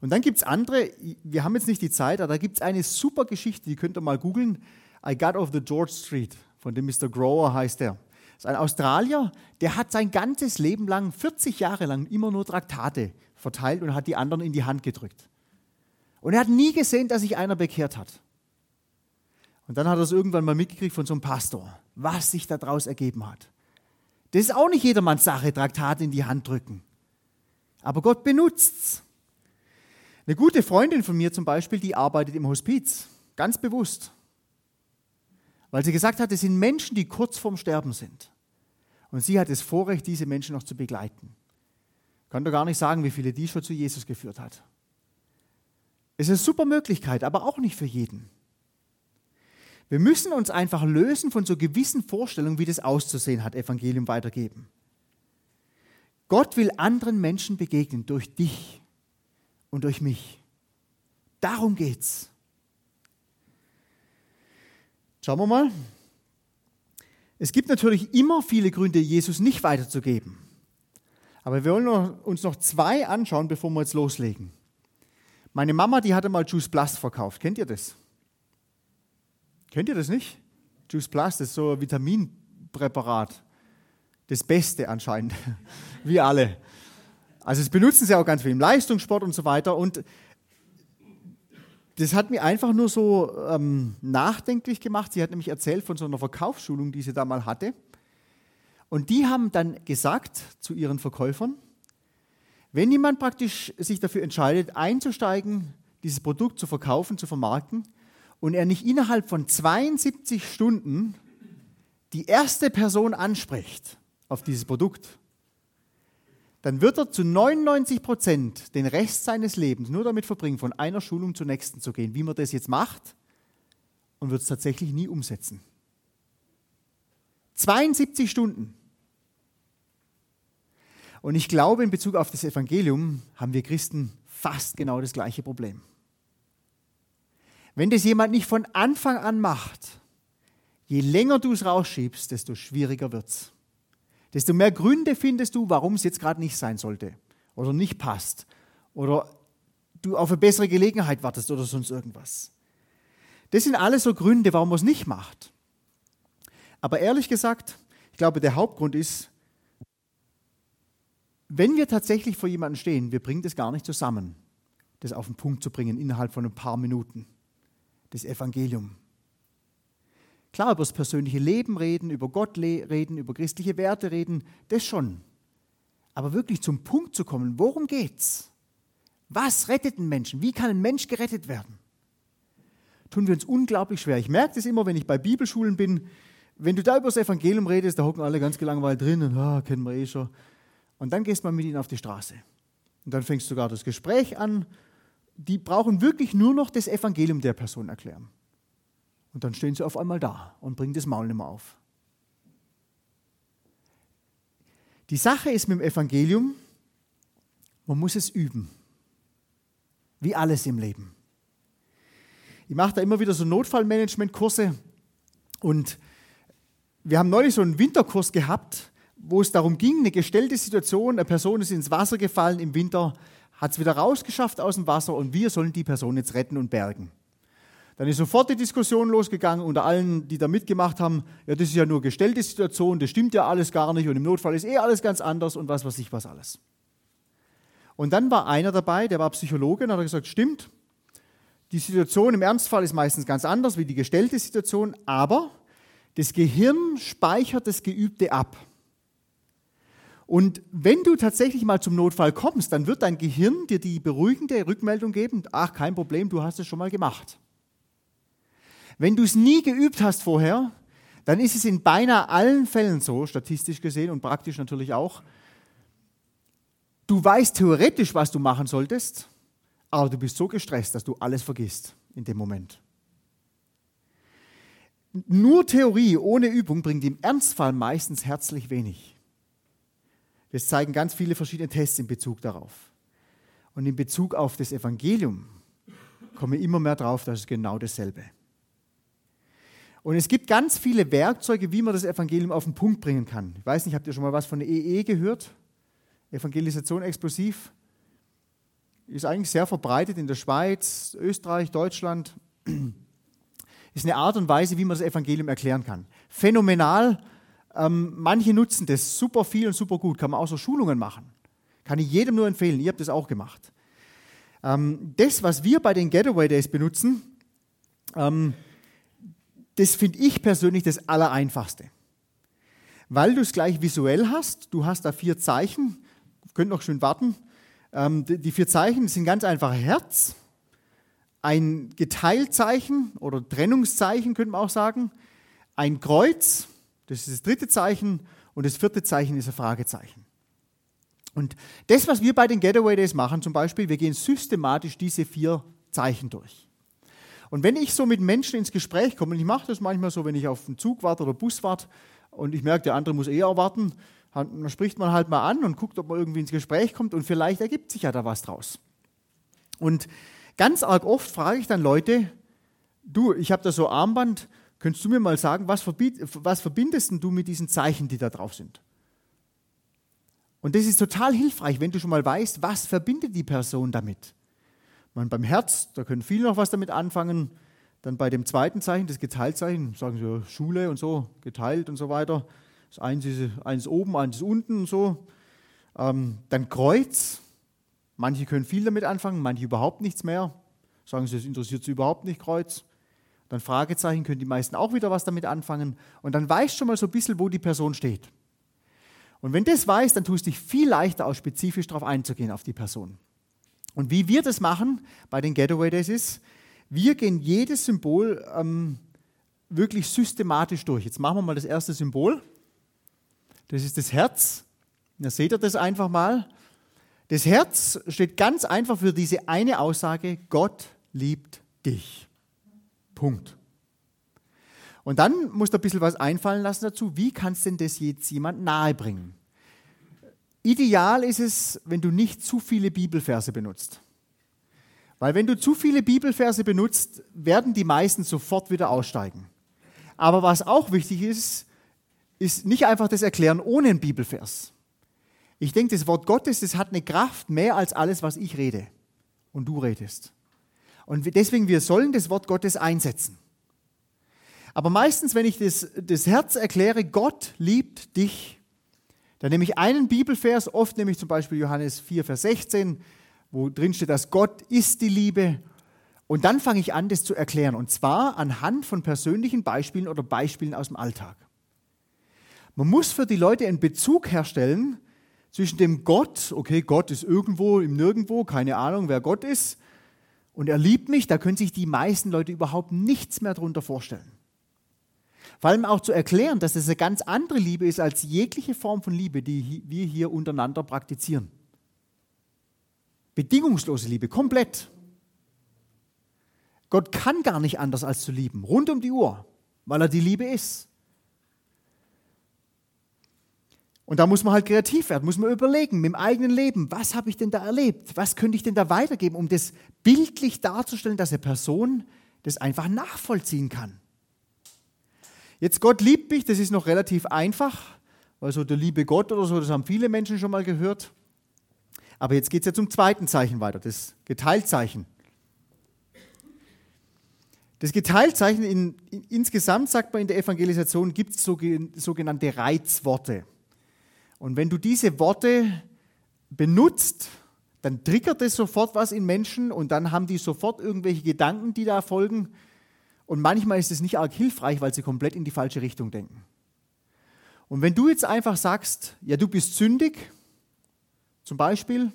Und dann gibt es andere, wir haben jetzt nicht die Zeit, aber da gibt es eine super Geschichte, die könnt ihr mal googeln. I Got Off the George Street, von dem Mr. Grower heißt er. Das ist ein Australier, der hat sein ganzes Leben lang, 40 Jahre lang, immer nur Traktate verteilt und hat die anderen in die Hand gedrückt. Und er hat nie gesehen, dass sich einer bekehrt hat. Und dann hat er es irgendwann mal mitgekriegt von so einem Pastor, was sich daraus ergeben hat. Das ist auch nicht jedermanns Sache, Traktate in die Hand drücken. Aber Gott benutzt's. Eine gute Freundin von mir zum Beispiel, die arbeitet im Hospiz, ganz bewusst. Weil sie gesagt hat, es sind Menschen, die kurz vorm Sterben sind. Und sie hat das Vorrecht, diese Menschen noch zu begleiten. Ich kann doch gar nicht sagen, wie viele die schon zu Jesus geführt hat. Es ist eine super Möglichkeit, aber auch nicht für jeden. Wir müssen uns einfach lösen von so gewissen Vorstellungen, wie das auszusehen hat, Evangelium weitergeben. Gott will anderen Menschen begegnen durch dich und durch mich. Darum geht's. Schauen wir mal. Es gibt natürlich immer viele Gründe, Jesus nicht weiterzugeben. Aber wir wollen uns noch zwei anschauen, bevor wir jetzt loslegen. Meine Mama, die hatte mal Juice Blast verkauft. Kennt ihr das? Kennt ihr das nicht? Juice Plus, das ist so ein Vitaminpräparat. Das Beste anscheinend. Wie alle. Also das benutzen sie auch ganz viel im Leistungssport und so weiter. Und das hat mir einfach nur so ähm, nachdenklich gemacht. Sie hat nämlich erzählt von so einer Verkaufsschulung, die sie da mal hatte. Und die haben dann gesagt zu ihren Verkäufern, Wenn jemand praktisch sich dafür entscheidet, einzusteigen, dieses Produkt zu verkaufen, zu vermarkten, und er nicht innerhalb von 72 Stunden die erste Person anspricht auf dieses Produkt, dann wird er zu 99 Prozent den Rest seines Lebens nur damit verbringen, von einer Schulung zur nächsten zu gehen, wie man das jetzt macht, und wird es tatsächlich nie umsetzen. 72 Stunden. Und ich glaube, in Bezug auf das Evangelium haben wir Christen fast genau das gleiche Problem. Wenn das jemand nicht von Anfang an macht, je länger du es rausschiebst, desto schwieriger wird es. Desto mehr Gründe findest du, warum es jetzt gerade nicht sein sollte oder nicht passt oder du auf eine bessere Gelegenheit wartest oder sonst irgendwas. Das sind alles so Gründe, warum man es nicht macht. Aber ehrlich gesagt, ich glaube, der Hauptgrund ist, wenn wir tatsächlich vor jemandem stehen, wir bringen das gar nicht zusammen, das auf den Punkt zu bringen innerhalb von ein paar Minuten das Evangelium. Klar, über das persönliche Leben reden, über Gott reden, über christliche Werte reden, das schon. Aber wirklich zum Punkt zu kommen, worum geht's? Was rettet einen Menschen? Wie kann ein Mensch gerettet werden? Tun wir uns unglaublich schwer. Ich merke das immer, wenn ich bei Bibelschulen bin. Wenn du da über das Evangelium redest, da hocken alle ganz gelangweilt drin und ah, kennen wir eh schon. Und dann gehst du mal mit ihnen auf die Straße. Und dann fängst du sogar das Gespräch an die brauchen wirklich nur noch das Evangelium der Person erklären. Und dann stehen sie auf einmal da und bringen das Maul nicht mehr auf. Die Sache ist mit dem Evangelium, man muss es üben. Wie alles im Leben. Ich mache da immer wieder so Notfallmanagement-Kurse und wir haben neulich so einen Winterkurs gehabt, wo es darum ging, eine gestellte Situation, eine Person ist ins Wasser gefallen im Winter, hat es wieder rausgeschafft aus dem Wasser und wir sollen die Person jetzt retten und bergen. Dann ist sofort die Diskussion losgegangen unter allen, die da mitgemacht haben, ja, das ist ja nur gestellte Situation, das stimmt ja alles gar nicht und im Notfall ist eh alles ganz anders und was weiß ich was alles. Und dann war einer dabei, der war Psychologe und hat gesagt, stimmt, die Situation im Ernstfall ist meistens ganz anders wie die gestellte Situation, aber das Gehirn speichert das Geübte ab. Und wenn du tatsächlich mal zum Notfall kommst, dann wird dein Gehirn dir die beruhigende Rückmeldung geben, ach, kein Problem, du hast es schon mal gemacht. Wenn du es nie geübt hast vorher, dann ist es in beinahe allen Fällen so, statistisch gesehen und praktisch natürlich auch, du weißt theoretisch, was du machen solltest, aber du bist so gestresst, dass du alles vergisst in dem Moment. Nur Theorie ohne Übung bringt im Ernstfall meistens herzlich wenig. Das zeigen ganz viele verschiedene Tests in Bezug darauf. Und in Bezug auf das Evangelium komme ich immer mehr drauf, das ist genau dasselbe. Und es gibt ganz viele Werkzeuge, wie man das Evangelium auf den Punkt bringen kann. Ich weiß nicht, habt ihr schon mal was von EE gehört? Evangelisation explosiv. Ist eigentlich sehr verbreitet in der Schweiz, Österreich, Deutschland. Ist eine Art und Weise, wie man das Evangelium erklären kann. Phänomenal ähm, manche nutzen das super viel und super gut, kann man auch so Schulungen machen. Kann ich jedem nur empfehlen, ihr habt das auch gemacht. Ähm, das, was wir bei den Getaway Days benutzen, ähm, das finde ich persönlich das Allereinfachste. Weil du es gleich visuell hast, du hast da vier Zeichen, könnt noch schön warten. Ähm, die vier Zeichen sind ganz einfach Herz, ein Geteiltzeichen oder Trennungszeichen, könnte man auch sagen, ein Kreuz, das ist das dritte Zeichen und das vierte Zeichen ist ein Fragezeichen. Und das, was wir bei den Getaway Days machen, zum Beispiel, wir gehen systematisch diese vier Zeichen durch. Und wenn ich so mit Menschen ins Gespräch komme, und ich mache das manchmal so, wenn ich auf einen Zug warte oder Bus warte und ich merke, der andere muss eher warten, dann spricht man halt mal an und guckt, ob man irgendwie ins Gespräch kommt und vielleicht ergibt sich ja da was draus. Und ganz arg oft frage ich dann Leute, du, ich habe da so Armband, Könntest du mir mal sagen, was, was verbindest du mit diesen Zeichen, die da drauf sind? Und das ist total hilfreich, wenn du schon mal weißt, was verbindet die Person damit. Man, beim Herz, da können viele noch was damit anfangen. Dann bei dem zweiten Zeichen, das Geteiltzeichen, sagen sie Schule und so, geteilt und so weiter. Das eins ist eins oben, eins unten und so. Ähm, dann Kreuz. Manche können viel damit anfangen, manche überhaupt nichts mehr. Sagen sie, das interessiert sie überhaupt nicht, Kreuz. Dann Fragezeichen können die meisten auch wieder was damit anfangen. Und dann weißt du schon mal so ein bisschen, wo die Person steht. Und wenn das weißt, dann tust du dich viel leichter, auch spezifisch darauf einzugehen, auf die Person. Und wie wir das machen bei den Getaway Days ist, wir gehen jedes Symbol ähm, wirklich systematisch durch. Jetzt machen wir mal das erste Symbol. Das ist das Herz. Da seht ihr das einfach mal. Das Herz steht ganz einfach für diese eine Aussage, Gott liebt dich. Punkt. Und dann musst du ein bisschen was einfallen lassen dazu. Wie kannst denn das jetzt jemand nahebringen? Ideal ist es, wenn du nicht zu viele Bibelverse benutzt. Weil wenn du zu viele Bibelverse benutzt, werden die meisten sofort wieder aussteigen. Aber was auch wichtig ist, ist nicht einfach das Erklären ohne einen Bibelvers. Ich denke, das Wort Gottes, das hat eine Kraft mehr als alles, was ich rede und du redest. Und deswegen, wir sollen das Wort Gottes einsetzen. Aber meistens, wenn ich das, das Herz erkläre, Gott liebt dich, dann nehme ich einen Bibelvers, oft nehme ich zum Beispiel Johannes 4, Vers 16, wo drin steht, dass Gott ist die Liebe. Und dann fange ich an, das zu erklären. Und zwar anhand von persönlichen Beispielen oder Beispielen aus dem Alltag. Man muss für die Leute einen Bezug herstellen zwischen dem Gott, okay, Gott ist irgendwo im Nirgendwo, keine Ahnung, wer Gott ist, und er liebt mich, da können sich die meisten Leute überhaupt nichts mehr darunter vorstellen. Vor allem auch zu erklären, dass es eine ganz andere Liebe ist als jegliche Form von Liebe, die wir hier untereinander praktizieren. Bedingungslose Liebe, komplett. Gott kann gar nicht anders als zu lieben, rund um die Uhr, weil er die Liebe ist. Und da muss man halt kreativ werden, muss man überlegen, mit dem eigenen Leben, was habe ich denn da erlebt? Was könnte ich denn da weitergeben, um das bildlich darzustellen, dass eine Person das einfach nachvollziehen kann? Jetzt Gott liebt mich, das ist noch relativ einfach, weil so der liebe Gott oder so, das haben viele Menschen schon mal gehört. Aber jetzt geht es ja zum zweiten Zeichen weiter, das Geteiltzeichen. Das Geteiltzeichen, in, in, insgesamt sagt man in der Evangelisation, gibt es sogenannte Reizworte. Und wenn du diese Worte benutzt, dann triggert es sofort was in Menschen und dann haben die sofort irgendwelche Gedanken, die da folgen. Und manchmal ist es nicht arg hilfreich, weil sie komplett in die falsche Richtung denken. Und wenn du jetzt einfach sagst, ja, du bist sündig, zum Beispiel,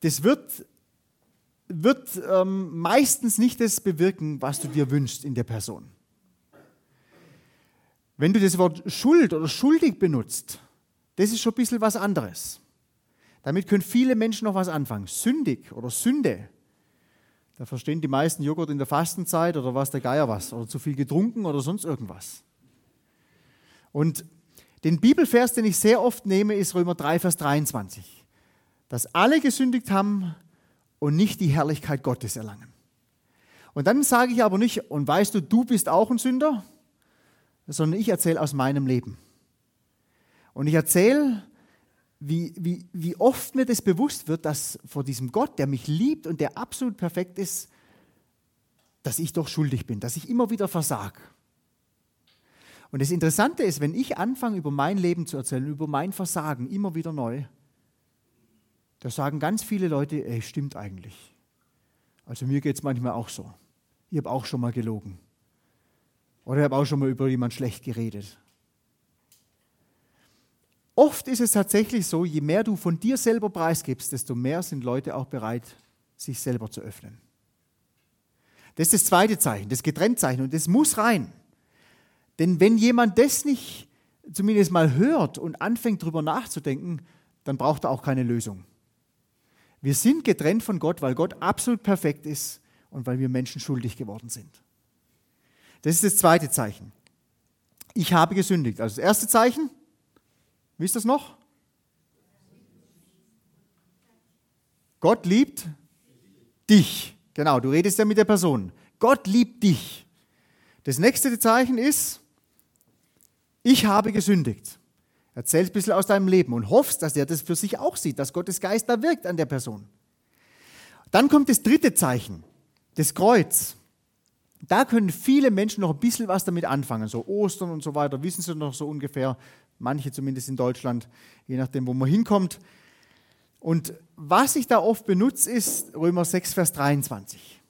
das wird, wird ähm, meistens nicht das bewirken, was du dir wünschst in der Person. Wenn du das Wort Schuld oder schuldig benutzt, das ist schon ein bisschen was anderes. Damit können viele Menschen noch was anfangen. Sündig oder Sünde. Da verstehen die meisten Joghurt in der Fastenzeit oder was der Geier was. Oder zu viel getrunken oder sonst irgendwas. Und den Bibelvers, den ich sehr oft nehme, ist Römer 3, Vers 23. Dass alle gesündigt haben und nicht die Herrlichkeit Gottes erlangen. Und dann sage ich aber nicht, und weißt du, du bist auch ein Sünder, sondern ich erzähle aus meinem Leben. Und ich erzähle, wie, wie, wie oft mir das bewusst wird, dass vor diesem Gott, der mich liebt und der absolut perfekt ist, dass ich doch schuldig bin, dass ich immer wieder versag. Und das Interessante ist, wenn ich anfange, über mein Leben zu erzählen, über mein Versagen, immer wieder neu, da sagen ganz viele Leute, ey, stimmt eigentlich. Also mir geht es manchmal auch so. Ich habe auch schon mal gelogen. Oder ich habe auch schon mal über jemanden schlecht geredet. Oft ist es tatsächlich so, je mehr du von dir selber preisgibst, desto mehr sind Leute auch bereit, sich selber zu öffnen. Das ist das zweite Zeichen, das Getrenntzeichen und das muss rein. Denn wenn jemand das nicht zumindest mal hört und anfängt darüber nachzudenken, dann braucht er auch keine Lösung. Wir sind getrennt von Gott, weil Gott absolut perfekt ist und weil wir Menschen schuldig geworden sind. Das ist das zweite Zeichen. Ich habe gesündigt. Also das erste Zeichen, Wisst ihr es noch? Gott liebt dich. Genau, du redest ja mit der Person. Gott liebt dich. Das nächste Zeichen ist, ich habe gesündigt. Erzähl ein bisschen aus deinem Leben und hoffst, dass er das für sich auch sieht, dass Gottes Geist da wirkt an der Person. Dann kommt das dritte Zeichen, das Kreuz. Da können viele Menschen noch ein bisschen was damit anfangen. So Ostern und so weiter, wissen sie noch so ungefähr, manche zumindest in Deutschland, je nachdem, wo man hinkommt. Und was ich da oft benutze, ist Römer 6, Vers 23.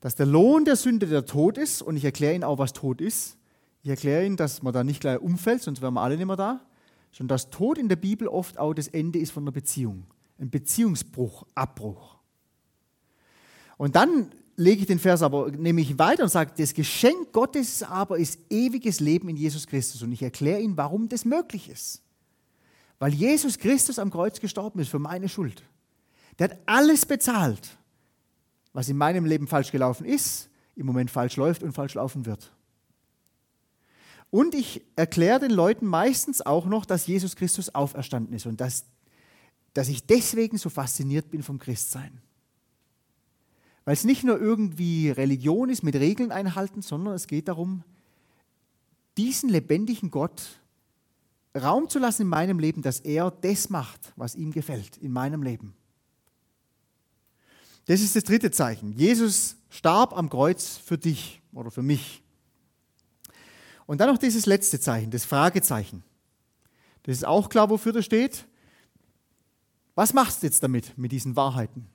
Dass der Lohn der Sünde der Tod ist, und ich erkläre Ihnen auch, was Tod ist. Ich erkläre Ihnen, dass man da nicht gleich umfällt, sonst wären wir alle nicht mehr da, sondern dass Tod in der Bibel oft auch das Ende ist von einer Beziehung. Ein Beziehungsbruch, Abbruch. Und dann lege ich den Vers aber nämlich weiter und sage, das Geschenk Gottes aber ist ewiges Leben in Jesus Christus. Und ich erkläre Ihnen, warum das möglich ist. Weil Jesus Christus am Kreuz gestorben ist für meine Schuld. Der hat alles bezahlt, was in meinem Leben falsch gelaufen ist, im Moment falsch läuft und falsch laufen wird. Und ich erkläre den Leuten meistens auch noch, dass Jesus Christus auferstanden ist und dass, dass ich deswegen so fasziniert bin vom Christsein. Weil es nicht nur irgendwie Religion ist mit Regeln einhalten, sondern es geht darum, diesen lebendigen Gott Raum zu lassen in meinem Leben, dass er das macht, was ihm gefällt in meinem Leben. Das ist das dritte Zeichen. Jesus starb am Kreuz für dich oder für mich. Und dann noch dieses letzte Zeichen, das Fragezeichen. Das ist auch klar, wofür das steht. Was machst du jetzt damit, mit diesen Wahrheiten?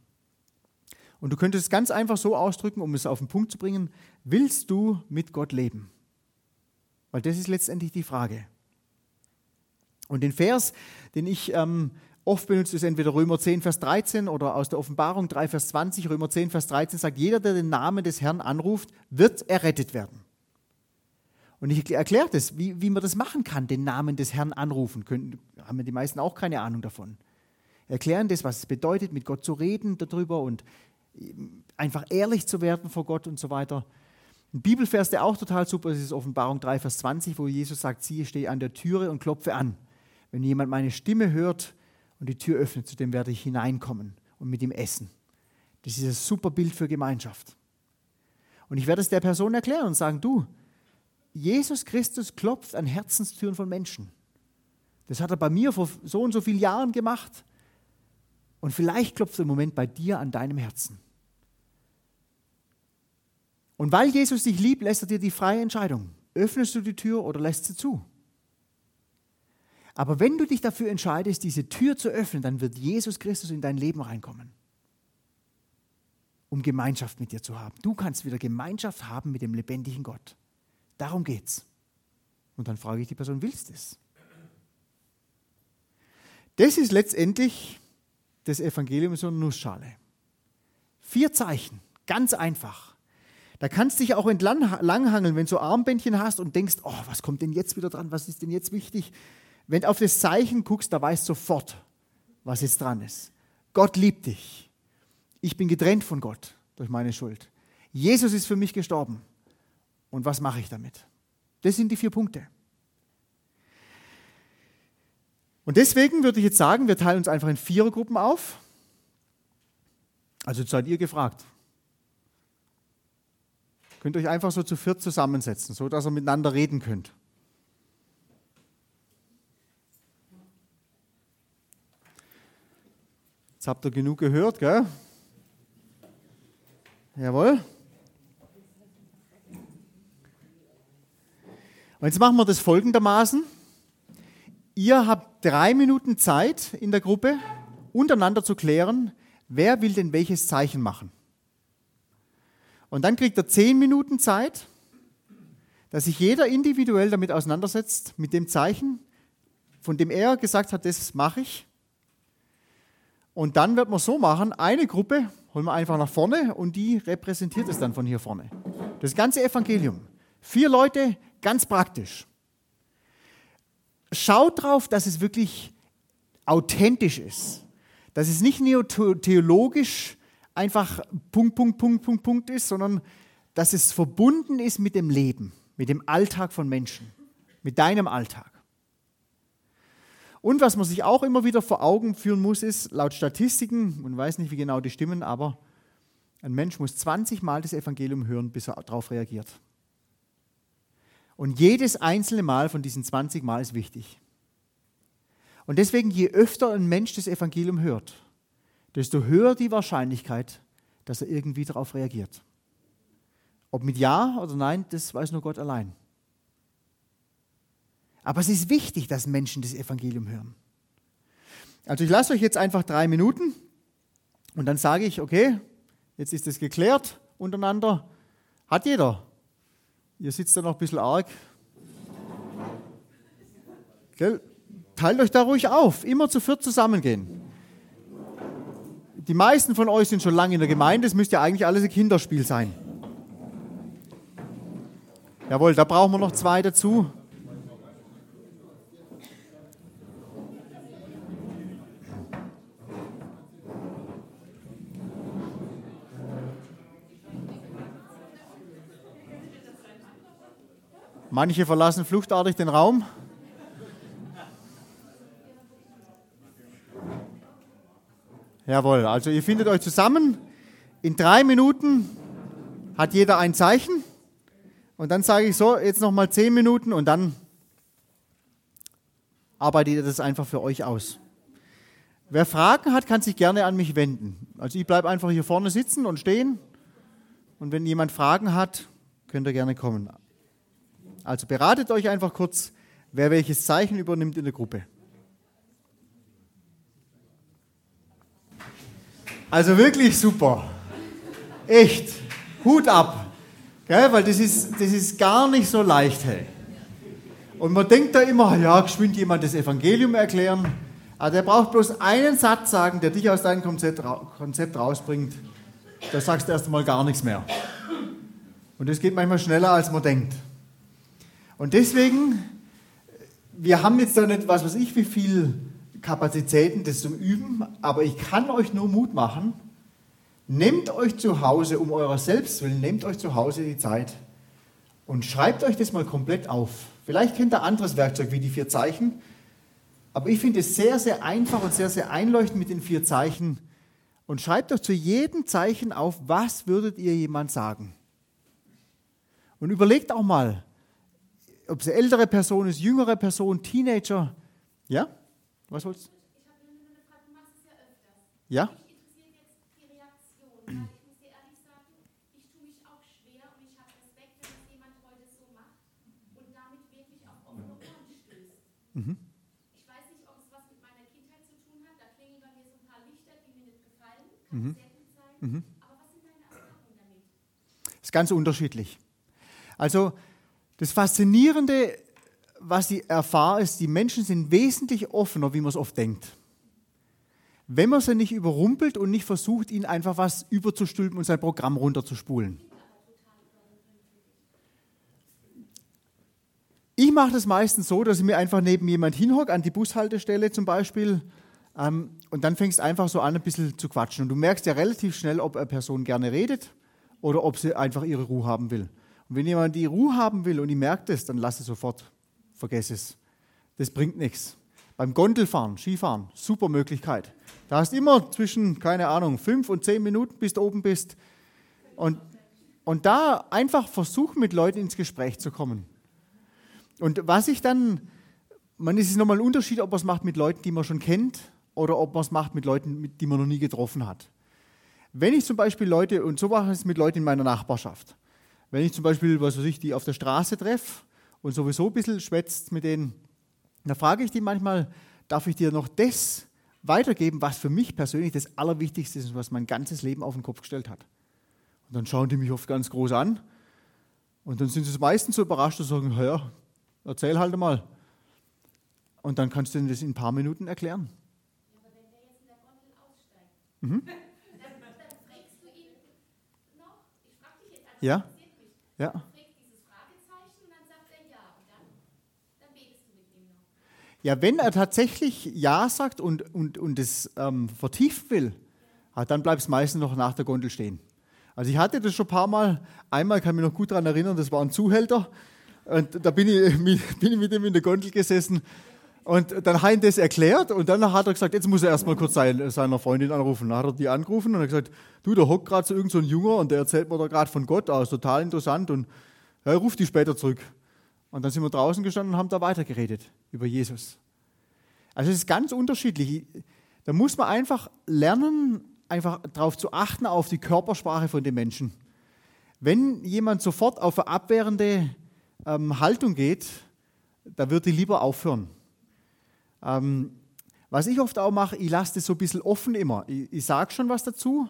Und du könntest es ganz einfach so ausdrücken, um es auf den Punkt zu bringen, willst du mit Gott leben? Weil das ist letztendlich die Frage. Und den Vers, den ich ähm, oft benutze, ist entweder Römer 10, Vers 13 oder aus der Offenbarung 3, Vers 20. Römer 10, Vers 13 sagt, jeder, der den Namen des Herrn anruft, wird errettet werden. Und ich erkläre das, wie, wie man das machen kann, den Namen des Herrn anrufen. Können, haben die meisten auch keine Ahnung davon. Erklären das, was es bedeutet, mit Gott zu reden darüber und einfach ehrlich zu werden vor Gott und so weiter. Ein Bibelvers, der auch total super ist, ist Offenbarung 3, Vers 20, wo Jesus sagt, siehe, stehe an der Türe und klopfe an. Wenn jemand meine Stimme hört und die Tür öffnet, zu dem werde ich hineinkommen und mit ihm essen. Das ist ein super Bild für Gemeinschaft. Und ich werde es der Person erklären und sagen, du, Jesus Christus klopft an Herzenstüren von Menschen. Das hat er bei mir vor so und so vielen Jahren gemacht. Und vielleicht klopft er im Moment bei dir an deinem Herzen. Und weil Jesus dich liebt, lässt er dir die freie Entscheidung. Öffnest du die Tür oder lässt sie zu? Aber wenn du dich dafür entscheidest, diese Tür zu öffnen, dann wird Jesus Christus in dein Leben reinkommen, um Gemeinschaft mit dir zu haben. Du kannst wieder Gemeinschaft haben mit dem lebendigen Gott. Darum geht's. Und dann frage ich die Person, willst du es? Das ist letztendlich das Evangelium so eine Nussschale. Vier Zeichen, ganz einfach. Da kannst du dich auch entlanghangeln, wenn du Armbändchen hast und denkst, oh, was kommt denn jetzt wieder dran, was ist denn jetzt wichtig? Wenn du auf das Zeichen guckst, da weißt du sofort, was jetzt dran ist. Gott liebt dich. Ich bin getrennt von Gott durch meine Schuld. Jesus ist für mich gestorben. Und was mache ich damit? Das sind die vier Punkte. Und deswegen würde ich jetzt sagen, wir teilen uns einfach in vier Gruppen auf. Also seid ihr gefragt. Könnt euch einfach so zu viert zusammensetzen, so dass ihr miteinander reden könnt. Jetzt habt ihr genug gehört, gell? Jawohl. Und jetzt machen wir das folgendermaßen. Ihr habt drei Minuten Zeit in der Gruppe, untereinander zu klären, wer will denn welches Zeichen machen. Und dann kriegt er zehn Minuten Zeit, dass sich jeder individuell damit auseinandersetzt, mit dem Zeichen, von dem er gesagt hat, das mache ich. Und dann wird man so machen, eine Gruppe holen wir einfach nach vorne und die repräsentiert es dann von hier vorne. Das ganze Evangelium. Vier Leute, ganz praktisch schaut drauf, dass es wirklich authentisch ist. Dass es nicht neotheologisch einfach Punkt, Punkt, Punkt, Punkt, Punkt ist, sondern dass es verbunden ist mit dem Leben, mit dem Alltag von Menschen, mit deinem Alltag. Und was man sich auch immer wieder vor Augen führen muss, ist, laut Statistiken, man weiß nicht, wie genau die stimmen, aber ein Mensch muss 20 Mal das Evangelium hören, bis er darauf reagiert. Und jedes einzelne Mal von diesen 20 Mal ist wichtig. Und deswegen, je öfter ein Mensch das Evangelium hört, desto höher die Wahrscheinlichkeit, dass er irgendwie darauf reagiert. Ob mit Ja oder Nein, das weiß nur Gott allein. Aber es ist wichtig, dass Menschen das Evangelium hören. Also ich lasse euch jetzt einfach drei Minuten und dann sage ich, okay, jetzt ist es geklärt untereinander. Hat jeder Ihr sitzt da noch ein bisschen arg. Gell? teilt euch da ruhig auf, immer zu viert zusammengehen. Die meisten von euch sind schon lange in der Gemeinde, es müsste ja eigentlich alles ein Kinderspiel sein. Jawohl, da brauchen wir noch zwei dazu. Manche verlassen fluchtartig den Raum. Jawohl, also ihr findet euch zusammen. In drei Minuten hat jeder ein Zeichen. Und dann sage ich so, jetzt nochmal zehn Minuten und dann arbeitet ihr das einfach für euch aus. Wer Fragen hat, kann sich gerne an mich wenden. Also ich bleibe einfach hier vorne sitzen und stehen. Und wenn jemand Fragen hat, könnt ihr gerne kommen. Also beratet euch einfach kurz, wer welches Zeichen übernimmt in der Gruppe. Also wirklich super. Echt. Hut ab. Gell? Weil das ist, das ist gar nicht so leicht. Hey. Und man denkt da immer, ja, geschwind jemand das Evangelium erklären. Aber der braucht bloß einen Satz sagen, der dich aus deinem Konzept, Konzept rausbringt. Da sagst du erst einmal gar nichts mehr. Und das geht manchmal schneller, als man denkt. Und deswegen, wir haben jetzt da nicht, was weiß ich, wie viel Kapazitäten, das zum Üben, aber ich kann euch nur Mut machen. Nehmt euch zu Hause, um eurer selbst willen, nehmt euch zu Hause die Zeit und schreibt euch das mal komplett auf. Vielleicht kennt ihr anderes Werkzeug wie die vier Zeichen, aber ich finde es sehr, sehr einfach und sehr, sehr einleuchtend mit den vier Zeichen. Und schreibt euch zu jedem Zeichen auf, was würdet ihr jemand sagen? Und überlegt auch mal, ob es eine ältere Person ist, jüngere Person, Teenager. Ja? Was wolltest du? Ich habe nur eine Frage, du machst es ja öfters. Ja? Mich interessiert jetzt die Reaktion, weil ich muss dir ehrlich sagen, ich tue mich auch schwer und ich habe Respekt, wenn es jemand heute so macht und damit wirklich auf offene Ohren stößt. Mhm. Ich weiß nicht, ob es was mit meiner Kindheit zu tun hat, da klingen bei mir so ein paar Lichter, die mir nicht gefallen, kann mhm. sehr gut sein. Mhm. Aber was sind deine Erfahrungen damit? Das ist ganz unterschiedlich. Also das Faszinierende, was ich erfahre, ist, die Menschen sind wesentlich offener, wie man es oft denkt. Wenn man sie nicht überrumpelt und nicht versucht, ihnen einfach was überzustülpen und sein Programm runterzuspulen. Ich mache das meistens so, dass ich mir einfach neben jemand hinhocke, an die Bushaltestelle zum Beispiel, ähm, und dann fängst einfach so an, ein bisschen zu quatschen. Und du merkst ja relativ schnell, ob eine Person gerne redet oder ob sie einfach ihre Ruhe haben will. Und wenn jemand die Ruhe haben will und ich merke das, dann lass es sofort. Vergess es. Das bringt nichts. Beim Gondelfahren, Skifahren, super Möglichkeit. Da hast immer zwischen, keine Ahnung, fünf und zehn Minuten, bis du oben bist. Und, und da einfach versuchen, mit Leuten ins Gespräch zu kommen. Und was ich dann, man ist es nochmal ein Unterschied, ob man es macht mit Leuten, die man schon kennt, oder ob man es macht mit Leuten, die man noch nie getroffen hat. Wenn ich zum Beispiel Leute, und so mache ich es mit Leuten in meiner Nachbarschaft, wenn ich zum Beispiel, was weiß ich, die auf der Straße treffe und sowieso ein bisschen schwätzt mit denen, dann frage ich die manchmal, darf ich dir noch das weitergeben, was für mich persönlich das Allerwichtigste ist und was mein ganzes Leben auf den Kopf gestellt hat. Und dann schauen die mich oft ganz groß an und dann sind sie meistens so überrascht und sagen, ja, erzähl halt mal. Und dann kannst du ihnen das in ein paar Minuten erklären. Ja, aber wenn der jetzt in der Gondel aussteigt, mhm. dann, dann fragst du ihn noch, ich frage dich jetzt als ja? Ja. Ja, wenn er tatsächlich Ja sagt und, und, und es ähm, vertiefen will, ah, dann bleibt es meistens noch nach der Gondel stehen. Also ich hatte das schon ein paar Mal. Einmal kann ich mich noch gut daran erinnern, das war ein Zuhälter. Und da bin ich, bin ich mit ihm in der Gondel gesessen. Und dann hat er das erklärt und dann hat er gesagt, jetzt muss er erstmal kurz seine, seiner Freundin anrufen. Dann hat er die angerufen und hat gesagt, du, da hockt gerade so irgendein so Junger und der erzählt mir da gerade von Gott aus, total interessant und ja, ruft die später zurück. Und dann sind wir draußen gestanden und haben da weitergeredet über Jesus. Also es ist ganz unterschiedlich. Da muss man einfach lernen, einfach darauf zu achten, auf die Körpersprache von den Menschen. Wenn jemand sofort auf eine abwehrende ähm, Haltung geht, da wird die lieber aufhören. Ähm, was ich oft auch mache, ich lasse das so ein bisschen offen immer. Ich, ich sage schon was dazu,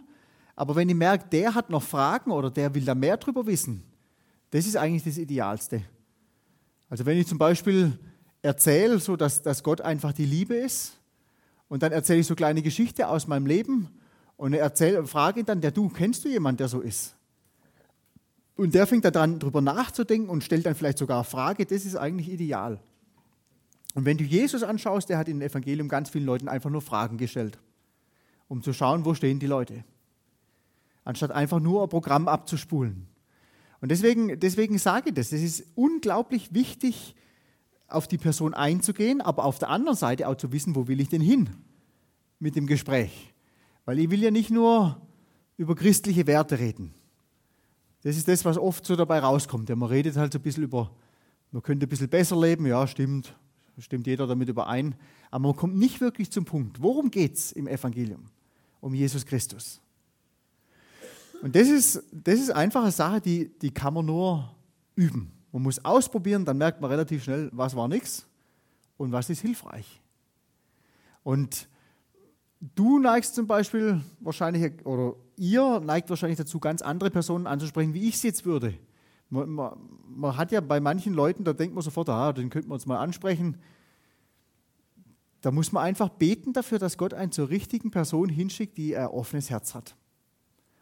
aber wenn ich merke, der hat noch Fragen oder der will da mehr drüber wissen, das ist eigentlich das Idealste. Also wenn ich zum Beispiel erzähle, so dass, dass Gott einfach die Liebe ist. Und dann erzähle ich so kleine Geschichte aus meinem Leben und erzähle, frage ihn dann, der du, kennst du jemanden, der so ist? Und der fängt daran, darüber nachzudenken und stellt dann vielleicht sogar eine Frage, das ist eigentlich ideal. Und wenn du Jesus anschaust, der hat in dem Evangelium ganz vielen Leuten einfach nur Fragen gestellt, um zu schauen, wo stehen die Leute. Anstatt einfach nur ein Programm abzuspulen. Und deswegen, deswegen sage ich das, es ist unglaublich wichtig, auf die Person einzugehen, aber auf der anderen Seite auch zu wissen, wo will ich denn hin mit dem Gespräch. Weil ich will ja nicht nur über christliche Werte reden. Das ist das, was oft so dabei rauskommt. Ja, man redet halt so ein bisschen über, man könnte ein bisschen besser leben, ja, stimmt, stimmt jeder damit überein. Aber man kommt nicht wirklich zum Punkt. Worum geht es im Evangelium? Um Jesus Christus. Und das ist, das ist einfach eine Sache, die, die kann man nur üben. Man muss ausprobieren, dann merkt man relativ schnell, was war nichts und was ist hilfreich. Und du neigst zum Beispiel wahrscheinlich, oder ihr neigt wahrscheinlich dazu, ganz andere Personen anzusprechen, wie ich es jetzt würde. Man, man, man, hat ja bei manchen Leuten, da denkt man sofort, ah, den könnten wir uns mal ansprechen. Da muss man einfach beten dafür, dass Gott einen zur richtigen Person hinschickt, die ein offenes Herz hat.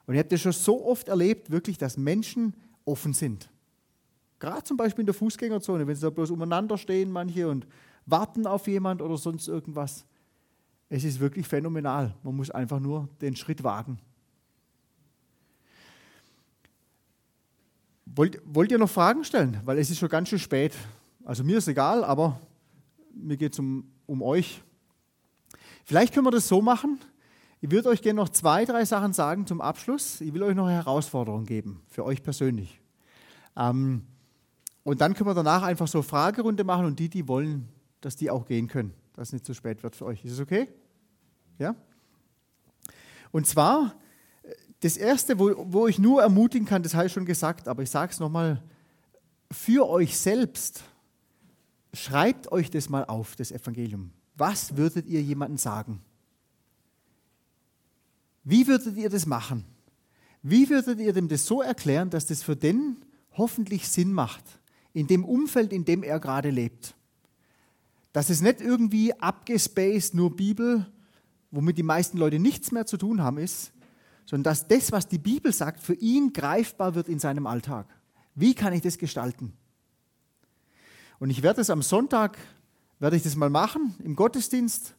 Und ihr habt das schon so oft erlebt, wirklich, dass Menschen offen sind. Gerade zum Beispiel in der Fußgängerzone, wenn sie da bloß umeinander stehen, manche und warten auf jemand oder sonst irgendwas. Es ist wirklich phänomenal. Man muss einfach nur den Schritt wagen. Wollt, wollt ihr noch Fragen stellen? Weil es ist schon ganz schön spät. Also mir ist egal, aber mir geht es um, um euch. Vielleicht können wir das so machen. Ich würde euch gerne noch zwei, drei Sachen sagen zum Abschluss. Ich will euch noch eine Herausforderung geben, für euch persönlich. Ähm, und dann können wir danach einfach so Fragerunde machen und die, die wollen, dass die auch gehen können, dass es nicht zu spät wird für euch. Ist es okay? Ja? Und zwar, das Erste, wo, wo ich nur ermutigen kann, das habe ich schon gesagt, aber ich sage es nochmal, für euch selbst, schreibt euch das mal auf, das Evangelium. Was würdet ihr jemandem sagen? Wie würdet ihr das machen? Wie würdet ihr dem das so erklären, dass das für den hoffentlich Sinn macht? In dem Umfeld, in dem er gerade lebt. Dass es nicht irgendwie abgespaced, nur Bibel, womit die meisten Leute nichts mehr zu tun haben, ist, sondern dass das, was die Bibel sagt, für ihn greifbar wird in seinem Alltag. Wie kann ich das gestalten? Und ich werde es am Sonntag, werde ich das mal machen im Gottesdienst.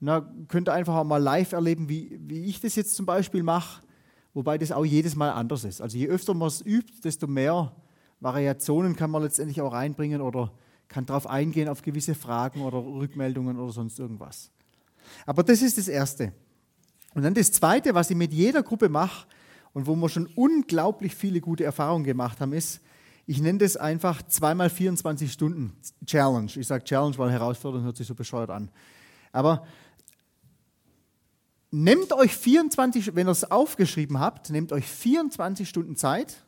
Na, könnt ihr einfach auch mal live erleben, wie, wie ich das jetzt zum Beispiel mache, wobei das auch jedes Mal anders ist. Also je öfter man es übt, desto mehr Variationen kann man letztendlich auch reinbringen oder kann darauf eingehen auf gewisse Fragen oder Rückmeldungen oder sonst irgendwas. Aber das ist das Erste. Und dann das Zweite, was ich mit jeder Gruppe mache und wo wir schon unglaublich viele gute Erfahrungen gemacht haben, ist, ich nenne das einfach zweimal 24 Stunden Challenge. Ich sage Challenge, weil Herausforderung hört sich so bescheuert an. Aber nehmt euch 24, wenn ihr es aufgeschrieben habt, nehmt euch 24 Stunden Zeit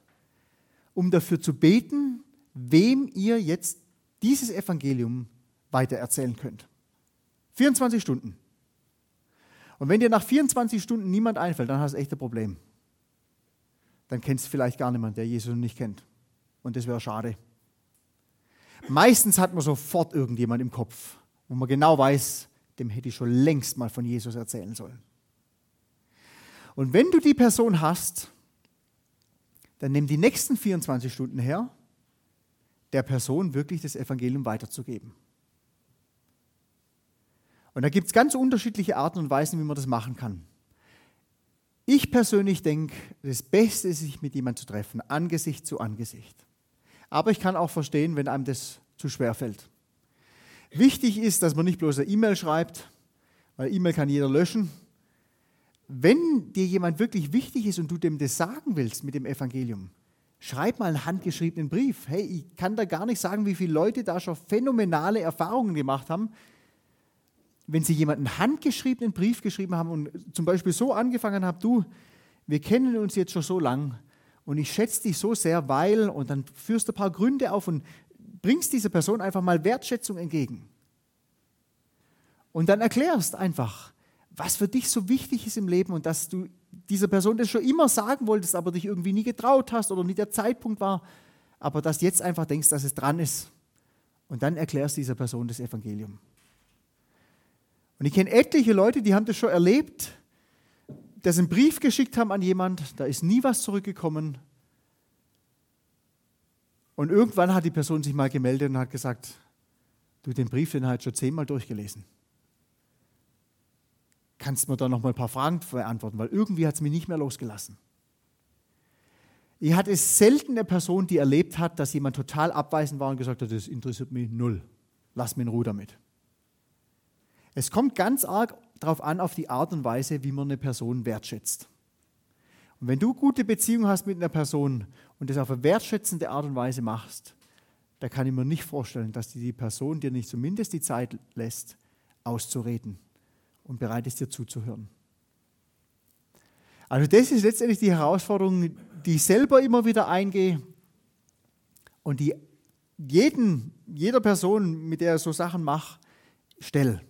um dafür zu beten, wem ihr jetzt dieses Evangelium weitererzählen könnt. 24 Stunden. Und wenn dir nach 24 Stunden niemand einfällt, dann hast du echt ein Problem. Dann kennst du vielleicht gar niemanden, der Jesus nicht kennt. Und das wäre schade. Meistens hat man sofort irgendjemand im Kopf, wo man genau weiß, dem hätte ich schon längst mal von Jesus erzählen sollen. Und wenn du die Person hast, dann nimm die nächsten 24 Stunden her, der Person wirklich das Evangelium weiterzugeben. Und da gibt es ganz unterschiedliche Arten und Weisen, wie man das machen kann. Ich persönlich denke, das Beste ist, sich mit jemandem zu treffen, Angesicht zu Angesicht. Aber ich kann auch verstehen, wenn einem das zu schwer fällt. Wichtig ist, dass man nicht bloß eine E-Mail schreibt, weil E-Mail kann jeder löschen wenn dir jemand wirklich wichtig ist und du dem das sagen willst mit dem Evangelium, schreib mal einen handgeschriebenen Brief. Hey, ich kann da gar nicht sagen, wie viele Leute da schon phänomenale Erfahrungen gemacht haben, wenn sie jemanden handgeschriebenen Brief geschrieben haben und zum Beispiel so angefangen haben, du, wir kennen uns jetzt schon so lang und ich schätze dich so sehr, weil, und dann führst du ein paar Gründe auf und bringst dieser Person einfach mal Wertschätzung entgegen. Und dann erklärst einfach, was für dich so wichtig ist im Leben und dass du dieser Person das schon immer sagen wolltest, aber dich irgendwie nie getraut hast oder nie der Zeitpunkt war, aber dass jetzt einfach denkst, dass es dran ist. Und dann erklärst dieser Person das Evangelium. Und ich kenne etliche Leute, die haben das schon erlebt, dass sie einen Brief geschickt haben an jemand, da ist nie was zurückgekommen. Und irgendwann hat die Person sich mal gemeldet und hat gesagt, du, den Brief, den hat schon zehnmal durchgelesen. Kannst du mir da noch mal ein paar Fragen beantworten, weil irgendwie hat es mich nicht mehr losgelassen. Ich hatte selten eine Person, die erlebt hat, dass jemand total abweisend war und gesagt hat, das interessiert mich null. Lass mir in Ruhe damit. Es kommt ganz arg darauf an, auf die Art und Weise, wie man eine Person wertschätzt. Und wenn du gute Beziehungen hast mit einer Person und das auf eine wertschätzende Art und Weise machst, da kann ich mir nicht vorstellen, dass die Person dir nicht zumindest die Zeit lässt, auszureden und bereit ist, dir zuzuhören. Also das ist letztendlich die Herausforderung, die ich selber immer wieder eingehe und die jeden, jeder Person, mit der ich so Sachen mache, stelle.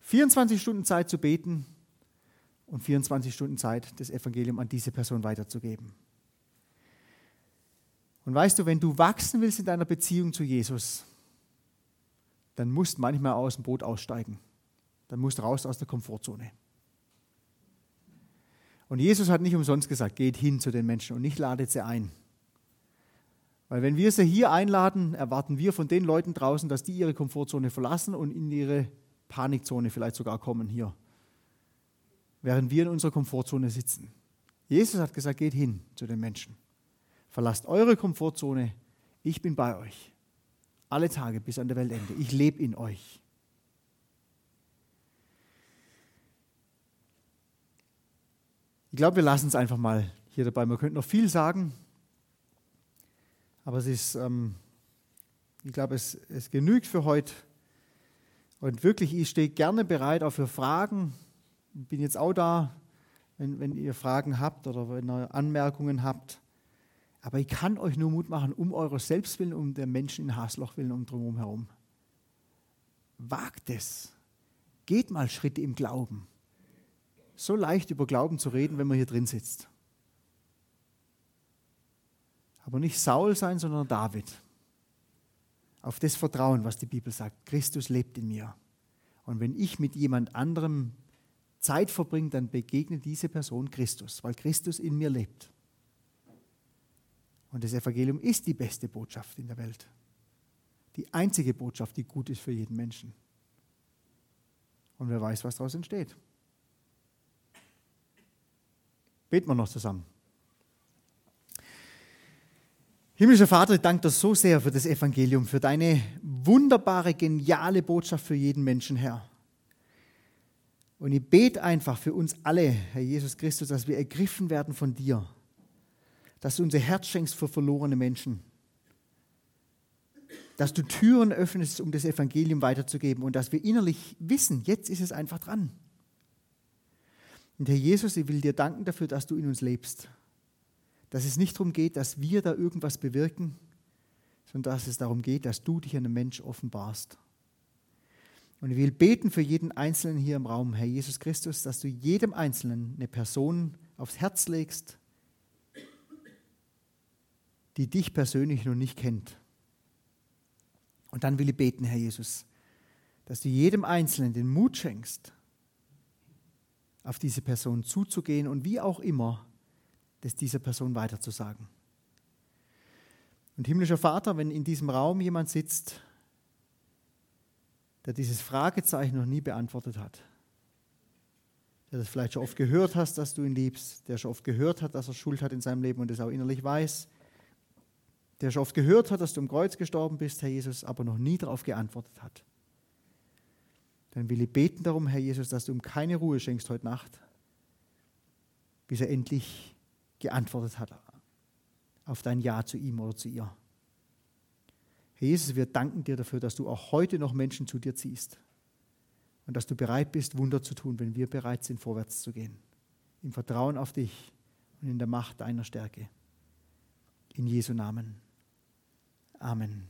24 Stunden Zeit zu beten und 24 Stunden Zeit, das Evangelium an diese Person weiterzugeben. Und weißt du, wenn du wachsen willst in deiner Beziehung zu Jesus, dann musst manchmal aus dem Boot aussteigen. Dann musst du raus aus der Komfortzone. Und Jesus hat nicht umsonst gesagt, geht hin zu den Menschen und nicht ladet sie ein. Weil wenn wir sie hier einladen, erwarten wir von den Leuten draußen, dass die ihre Komfortzone verlassen und in ihre Panikzone vielleicht sogar kommen hier. Während wir in unserer Komfortzone sitzen. Jesus hat gesagt, geht hin zu den Menschen. Verlasst eure Komfortzone. Ich bin bei euch. Alle Tage bis an der Weltende. Ich lebe in euch. Ich glaube, wir lassen es einfach mal hier dabei. Man könnte noch viel sagen, aber es ist, ähm, ich glaube, es, es genügt für heute. Und wirklich, ich stehe gerne bereit auch für Fragen. Ich bin jetzt auch da, wenn, wenn ihr Fragen habt oder wenn ihr Anmerkungen habt. Aber ich kann euch nur Mut machen, um eurer Selbstwillen, um der Menschen in Hasloch willen und drumherum herum. Wagt es. Geht mal Schritte im Glauben so leicht über Glauben zu reden, wenn man hier drin sitzt. Aber nicht Saul sein, sondern David. Auf das Vertrauen, was die Bibel sagt. Christus lebt in mir. Und wenn ich mit jemand anderem Zeit verbringe, dann begegnet diese Person Christus, weil Christus in mir lebt. Und das Evangelium ist die beste Botschaft in der Welt. Die einzige Botschaft, die gut ist für jeden Menschen. Und wer weiß, was daraus entsteht. Beten wir noch zusammen. Himmlischer Vater, ich danke dir so sehr für das Evangelium, für deine wunderbare, geniale Botschaft für jeden Menschen, Herr. Und ich bete einfach für uns alle, Herr Jesus Christus, dass wir ergriffen werden von dir, dass du unser Herz schenkst für verlorene Menschen, dass du Türen öffnest, um das Evangelium weiterzugeben und dass wir innerlich wissen, jetzt ist es einfach dran. Und Herr Jesus, ich will dir danken dafür, dass du in uns lebst. Dass es nicht darum geht, dass wir da irgendwas bewirken, sondern dass es darum geht, dass du dich einem Mensch offenbarst. Und ich will beten für jeden Einzelnen hier im Raum, Herr Jesus Christus, dass du jedem Einzelnen eine Person aufs Herz legst, die dich persönlich noch nicht kennt. Und dann will ich beten, Herr Jesus, dass du jedem Einzelnen den Mut schenkst, auf diese Person zuzugehen und wie auch immer, das dieser Person weiterzusagen. Und himmlischer Vater, wenn in diesem Raum jemand sitzt, der dieses Fragezeichen noch nie beantwortet hat, der das vielleicht schon oft gehört hast, dass du ihn liebst, der schon oft gehört hat, dass er Schuld hat in seinem Leben und es auch innerlich weiß, der schon oft gehört hat, dass du im Kreuz gestorben bist, Herr Jesus, aber noch nie darauf geantwortet hat dann will ich beten darum, Herr Jesus, dass du ihm keine Ruhe schenkst heute Nacht, bis er endlich geantwortet hat auf dein Ja zu ihm oder zu ihr. Herr Jesus, wir danken dir dafür, dass du auch heute noch Menschen zu dir ziehst und dass du bereit bist, Wunder zu tun, wenn wir bereit sind, vorwärts zu gehen. Im Vertrauen auf dich und in der Macht deiner Stärke. In Jesu Namen. Amen.